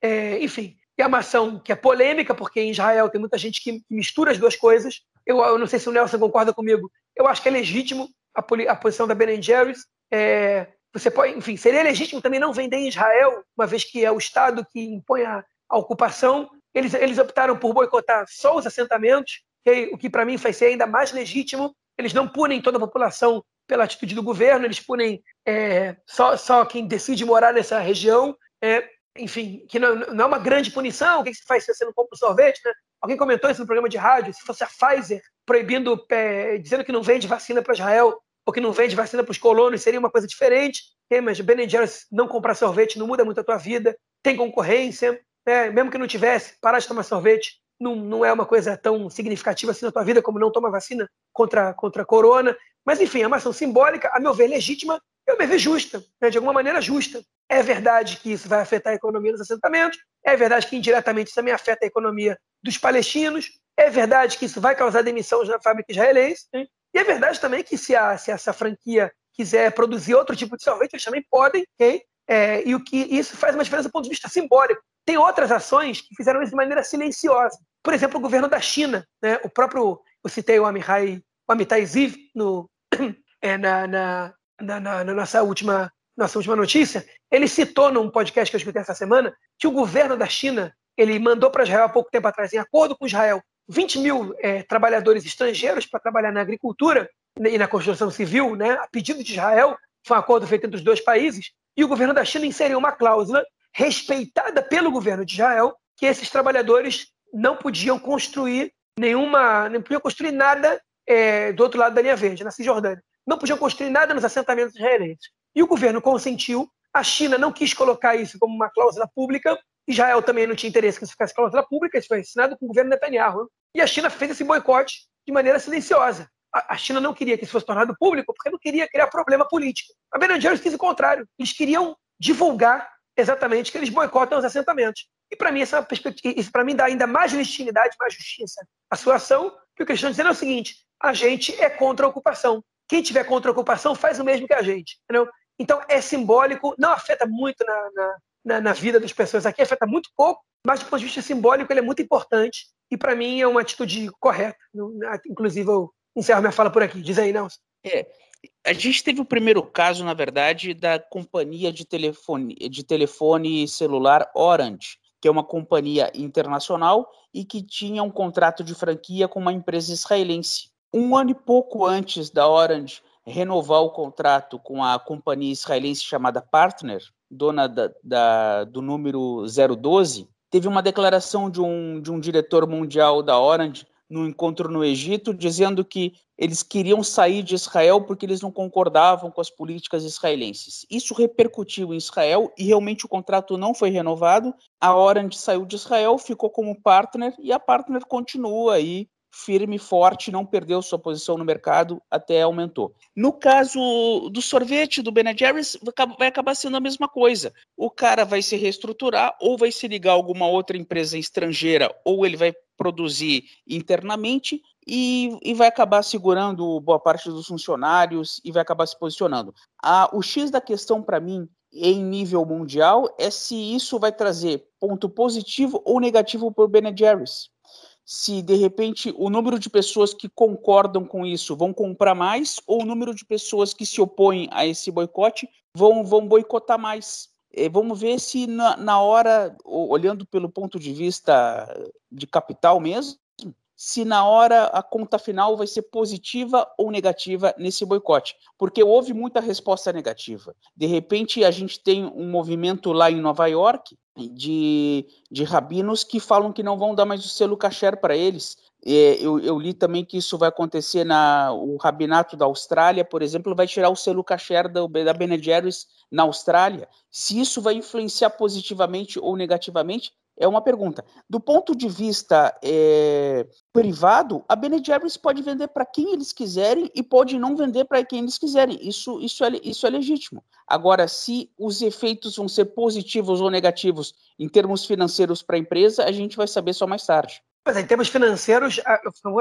É, enfim, é uma ação que é polêmica, porque em Israel tem muita gente que mistura as duas coisas. Eu, eu não sei se o Nelson concorda comigo. Eu acho que é legítimo a, a posição da Ben Jerry's. É, você pode, enfim, seria legítimo também não vender em Israel, uma vez que é o Estado que impõe a, a ocupação. Eles, eles optaram por boicotar só os assentamentos, que, o que para mim vai ser ainda mais legítimo. Eles não punem toda a população pela atitude do governo, eles punem é, só, só quem decide morar nessa região. É, enfim, que não, não, é uma grande punição. O que, se faz se você não compra sorvete? Né? Alguém comentou isso no programa de rádio. Se fosse a Pfizer proibindo, é, dizendo que não vende vacina para Israel ou que não vende vacina para os colonos, seria uma coisa diferente. Okay? Mas Ben Jerry's não comprar sorvete não muda muito a tua vida. Tem concorrência. Né? Mesmo que não tivesse, parar de tomar sorvete não, não é uma coisa tão significativa assim na tua vida como não tomar vacina contra, contra a corona. Mas, enfim, é uma ação simbólica, a meu ver, legítima, eu me ver justa, né? de alguma maneira justa. É verdade que isso vai afetar a economia dos assentamentos, é verdade que indiretamente isso também afeta a economia dos palestinos, é verdade que isso vai causar demissão na fábrica israelense, né? e é verdade também que se, a, se essa franquia quiser produzir outro tipo de sorvete, eles também podem, okay? é, e o que isso faz uma diferença do ponto de vista simbólico. Tem outras ações que fizeram isso de maneira silenciosa. Por exemplo, o governo da China, né? o próprio, eu citei o o Amitai Ziv no, é, na, na, na, na, nossa última nossa última notícia, ele citou num podcast que eu escutei essa semana que o governo da China ele mandou para Israel há pouco tempo atrás, em acordo com Israel, 20 mil é, trabalhadores estrangeiros para trabalhar na agricultura e na construção civil, né, a pedido de Israel, foi um acordo feito entre os dois países, e o governo da China inseriu uma cláusula respeitada pelo governo de Israel que esses trabalhadores não podiam construir nenhuma, não podiam construir nada é, do outro lado da linha verde, na Cisjordânia não podiam construir nada nos assentamentos israelenses. E o governo consentiu, a China não quis colocar isso como uma cláusula pública, Israel também não tinha interesse que isso ficasse cláusula pública, isso foi assinado com o governo Netanyahu. E a China fez esse boicote de maneira silenciosa. A, China não queria que isso fosse tornado público porque não queria criar problema político. A Ben quis o contrário. Eles queriam divulgar exatamente que eles boicotam os assentamentos. E para mim, essa perspectiva, isso para mim dá ainda mais legitimidade, mais justiça à sua ação, o que eles estão dizendo é o seguinte: a gente é contra a ocupação. Quem tiver contra a ocupação faz o mesmo que a gente. Entendeu? Então é simbólico, não afeta muito na, na, na, na vida das pessoas aqui, afeta muito pouco, mas do ponto de vista simbólico ele é muito importante e para mim é uma atitude correta. Inclusive eu encerro minha fala por aqui. Diz aí, Nelson. É, a gente teve o primeiro caso, na verdade, da companhia de telefone, de telefone celular Orange, que é uma companhia internacional e que tinha um contrato de franquia com uma empresa israelense. Um ano e pouco antes da Orange renovar o contrato com a companhia israelense chamada Partner, dona da, da, do número 012, teve uma declaração de um, de um diretor mundial da Orange no encontro no Egito, dizendo que eles queriam sair de Israel porque eles não concordavam com as políticas israelenses. Isso repercutiu em Israel e realmente o contrato não foi renovado. A Orange saiu de Israel, ficou como partner e a partner continua aí firme, forte, não perdeu sua posição no mercado, até aumentou. No caso do sorvete do Ben Jerry's, vai acabar sendo a mesma coisa. O cara vai se reestruturar, ou vai se ligar a alguma outra empresa estrangeira, ou ele vai produzir internamente e, e vai acabar segurando boa parte dos funcionários e vai acabar se posicionando. O X da questão para mim em nível mundial é se isso vai trazer ponto positivo ou negativo para o Ben Jerry's se de repente o número de pessoas que concordam com isso vão comprar mais ou o número de pessoas que se opõem a esse boicote vão, vão boicotar mais. E vamos ver se na, na hora, olhando pelo ponto de vista de capital mesmo, se na hora a conta final vai ser positiva ou negativa nesse boicote, porque houve muita resposta negativa. De repente, a gente tem um movimento lá em Nova York de, de rabinos que falam que não vão dar mais o selo kasher para eles. É, eu, eu, li também que isso vai acontecer na o rabinato da Austrália, por exemplo, vai tirar o selo kasher da, da Ben Jerry's na Austrália. Se isso vai influenciar positivamente ou negativamente, é uma pergunta. Do ponto de vista é, privado, a Ben Jerry's pode vender para quem eles quiserem e pode não vender para quem eles quiserem. Isso, isso, é, isso é legítimo. Agora, se os efeitos vão ser positivos ou negativos em termos financeiros para a empresa, a gente vai saber só mais tarde. Mas em termos financeiros,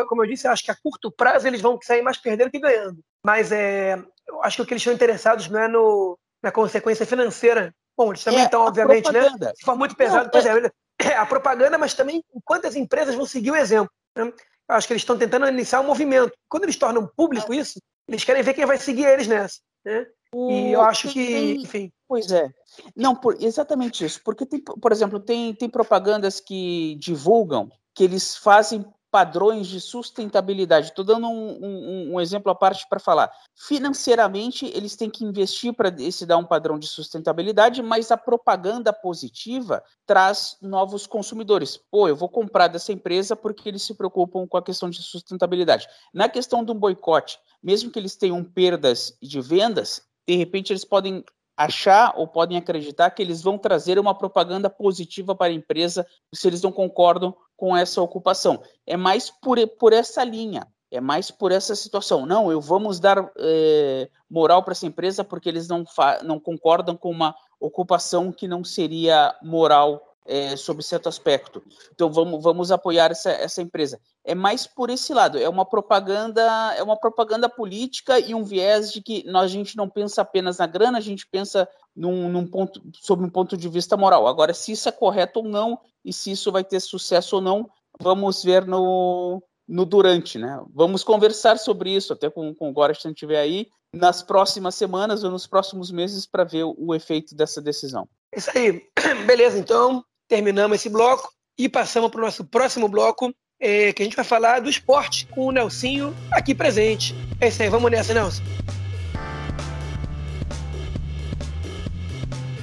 como eu disse, eu acho que a curto prazo eles vão sair mais perdendo que ganhando. Mas é, eu acho que o que eles estão interessados não é no, na consequência financeira Bom, eles também é, estão, obviamente, né? Se for muito pesado, não, pois é, é, a propaganda, mas também quantas empresas vão seguir o exemplo. Né? Eu acho que eles estão tentando iniciar um movimento. Quando eles tornam público isso, eles querem ver quem vai seguir eles nessa. Né? E eu acho que, enfim. Pois é. Não, por, exatamente isso. Porque, tem, por exemplo, tem, tem propagandas que divulgam que eles fazem padrões de sustentabilidade. Estou dando um, um, um, exemplo à parte para falar. Financeiramente, eles têm que investir para se dar um padrão de sustentabilidade, mas a propaganda positiva traz novos consumidores. Pô, eu vou comprar dessa empresa porque eles se preocupam com a questão de sustentabilidade. Na questão do boicote, mesmo que eles tenham perdas de vendas, de repente eles podem achar ou podem acreditar que eles vão trazer uma propaganda positiva para a empresa se eles não concordam com essa ocupação. É mais por, por essa linha, é mais por essa situação. Não, eu vamos dar é, moral para essa empresa porque eles não, não concordam com uma ocupação que não seria moral é, sob certo aspecto. Então vamos, vamos apoiar essa, essa empresa. É mais por esse lado, é uma propaganda, é uma propaganda política e um viés de que nós, a gente não pensa apenas na grana, a gente pensa num, num ponto, sob um ponto de vista moral. Agora, se isso é correto ou não, e se isso vai ter sucesso ou não, vamos ver no, no durante, né? Vamos conversar sobre isso, até com, com o Góra, se estiver aí, nas próximas semanas ou nos próximos meses para ver o, o efeito dessa decisão. Isso aí. Beleza, então terminamos esse bloco e passamos para o nosso próximo bloco, é, que a gente vai falar do esporte com o Nelsinho aqui presente. É isso aí, vamos nessa, Nelson.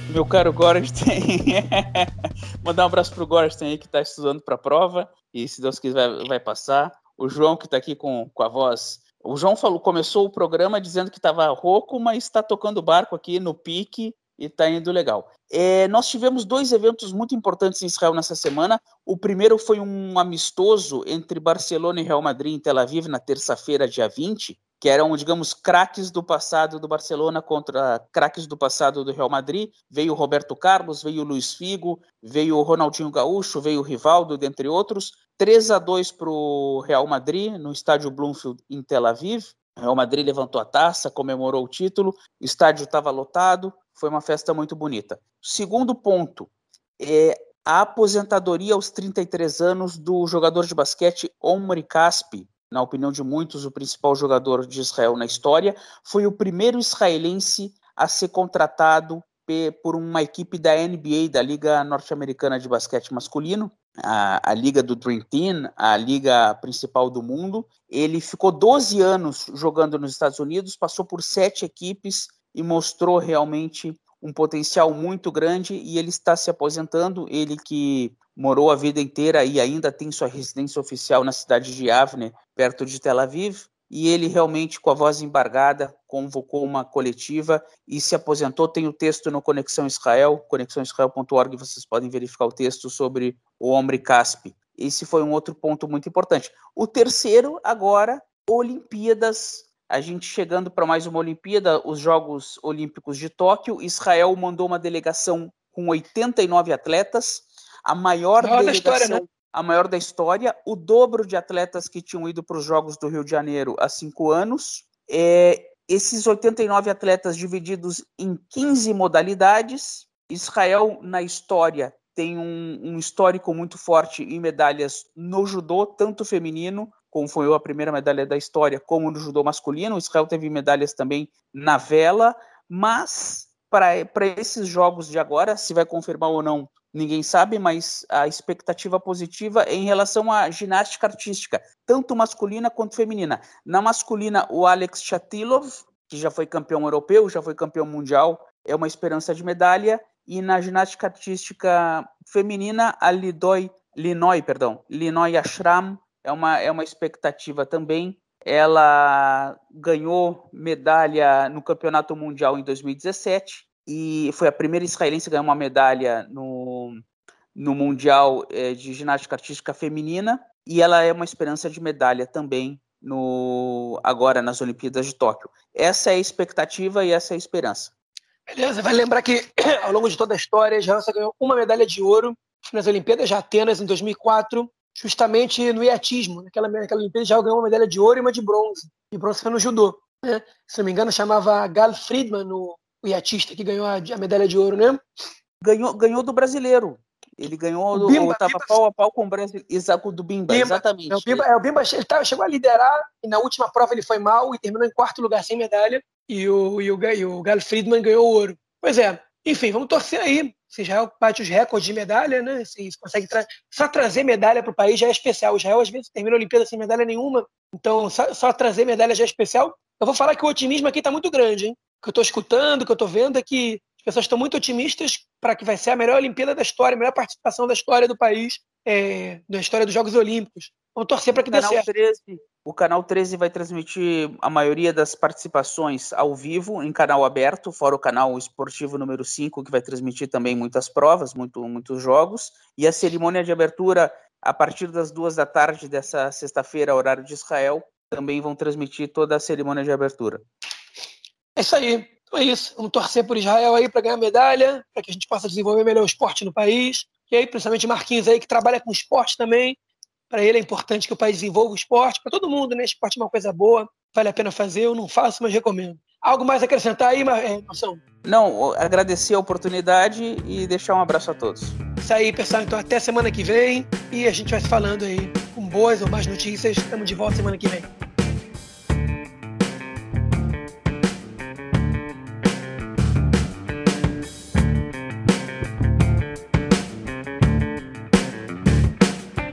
Meu caro Gorsten, mandar um abraço pro Gorsten aí que está estudando para a prova e se Deus quiser vai, vai passar. O João que está aqui com, com a voz. O João falou, começou o programa dizendo que estava rouco, mas está tocando barco aqui no pique e está indo legal. É, nós tivemos dois eventos muito importantes em Israel nessa semana. O primeiro foi um amistoso entre Barcelona e Real Madrid em Tel Aviv na terça-feira, dia 20, que eram, digamos, craques do passado do Barcelona contra craques do passado do Real Madrid. Veio Roberto Carlos, veio o Luiz Figo, veio o Ronaldinho Gaúcho, veio o Rivaldo, dentre outros. 3 a 2 para o Real Madrid no estádio Bloomfield em Tel Aviv. Real Madrid levantou a taça, comemorou o título, o estádio estava lotado, foi uma festa muito bonita. Segundo ponto, é a aposentadoria aos 33 anos do jogador de basquete Omri Caspi, na opinião de muitos, o principal jogador de Israel na história, foi o primeiro israelense a ser contratado por uma equipe da NBA, da Liga Norte-Americana de Basquete Masculino, a, a, Liga do Dream Team, a liga principal do mundo. Ele ficou 12 anos jogando nos Estados Unidos, passou por sete equipes, e mostrou realmente um potencial muito grande e ele está se aposentando. Ele que morou a vida inteira e ainda tem sua residência oficial na cidade de Avne, perto de Tel Aviv. E ele realmente, com a voz embargada, convocou uma coletiva e se aposentou. Tem o texto no Conexão Israel, conexãoisrael.org, vocês podem verificar o texto sobre o Omri Caspi. Esse foi um outro ponto muito importante. O terceiro, agora, Olimpíadas a gente chegando para mais uma Olimpíada, os Jogos Olímpicos de Tóquio, Israel mandou uma delegação com 89 atletas, a maior, maior delegação, história, né? A maior da história, o dobro de atletas que tinham ido para os Jogos do Rio de Janeiro há cinco anos. É, esses 89 atletas divididos em 15 modalidades. Israel, na história, tem um, um histórico muito forte em medalhas no judô, tanto feminino como foi a primeira medalha da história, como no judô masculino. Israel teve medalhas também na vela, mas para esses jogos de agora, se vai confirmar ou não, ninguém sabe, mas a expectativa positiva é em relação à ginástica artística, tanto masculina quanto feminina. Na masculina, o Alex Chatilov, que já foi campeão europeu, já foi campeão mundial, é uma esperança de medalha, e na ginástica artística feminina, a Lidoy, Linoy, perdão, Linoy Ashram, é uma, é uma expectativa também. Ela ganhou medalha no Campeonato Mundial em 2017 e foi a primeira israelense a ganhar uma medalha no, no Mundial é, de Ginástica Artística Feminina e ela é uma esperança de medalha também no agora nas Olimpíadas de Tóquio. Essa é a expectativa e essa é a esperança. Beleza, vai lembrar que ao longo de toda a história, a Israel ganhou uma medalha de ouro nas Olimpíadas de Atenas em 2004, justamente no iatismo. Naquela, naquela Olimpíada já ganhou uma medalha de ouro e uma de bronze. E bronze foi no judô. Né? Se não me engano, chamava Gal Friedman, o, o iatista que ganhou a, a, medalha de ouro, né? Ganhou, ganhou do brasileiro. Ele ganhou, o Bimba, tava Bimba, pau a pau com o Brasil, exato, do Bimba, Bimba exatamente. É, o Bimba, é, o Bimba ele tava, chegou a liderar e na última prova ele foi mal e terminou em quarto lugar sem medalha e o, e o, e o Gal Friedman ganhou ouro. Pois é, Enfim, vamos torcer aí. Se Israel bate os recordes de medalha, né? Se consegue tra só trazer medalha para o país já é especial. O Israel às vezes termina a Olimpíada sem medalha nenhuma. Então, só, só trazer medalha já é especial. Eu vou falar que o otimismo aqui está muito grande, hein? O que eu estou escutando, o que eu estou vendo é que as pessoas estão muito otimistas para que vai ser a melhor Olimpíada da história, a melhor participação da história do país, é, da história dos Jogos Olímpicos. Vamos torcer para que dê certo. 13, o canal 13 vai transmitir a maioria das participações ao vivo, em canal aberto, fora o canal esportivo número 5, que vai transmitir também muitas provas, muito, muitos jogos. E a cerimônia de abertura, a partir das duas da tarde dessa sexta-feira, horário de Israel, também vão transmitir toda a cerimônia de abertura. É isso aí. Então é isso. Vamos torcer por Israel aí para ganhar medalha, para que a gente possa desenvolver melhor o esporte no país. E aí, principalmente Marquinhos aí, que trabalha com esporte também. Para ele é importante que o país desenvolva o esporte. Para todo mundo, né? Esporte é uma coisa boa, vale a pena fazer. Eu não faço, mas recomendo. Algo mais a acrescentar aí, Marção? É, não, agradecer a oportunidade e deixar um abraço a todos. Isso aí, pessoal. Então, até semana que vem. E a gente vai se falando aí com boas ou más notícias. Estamos de volta semana que vem.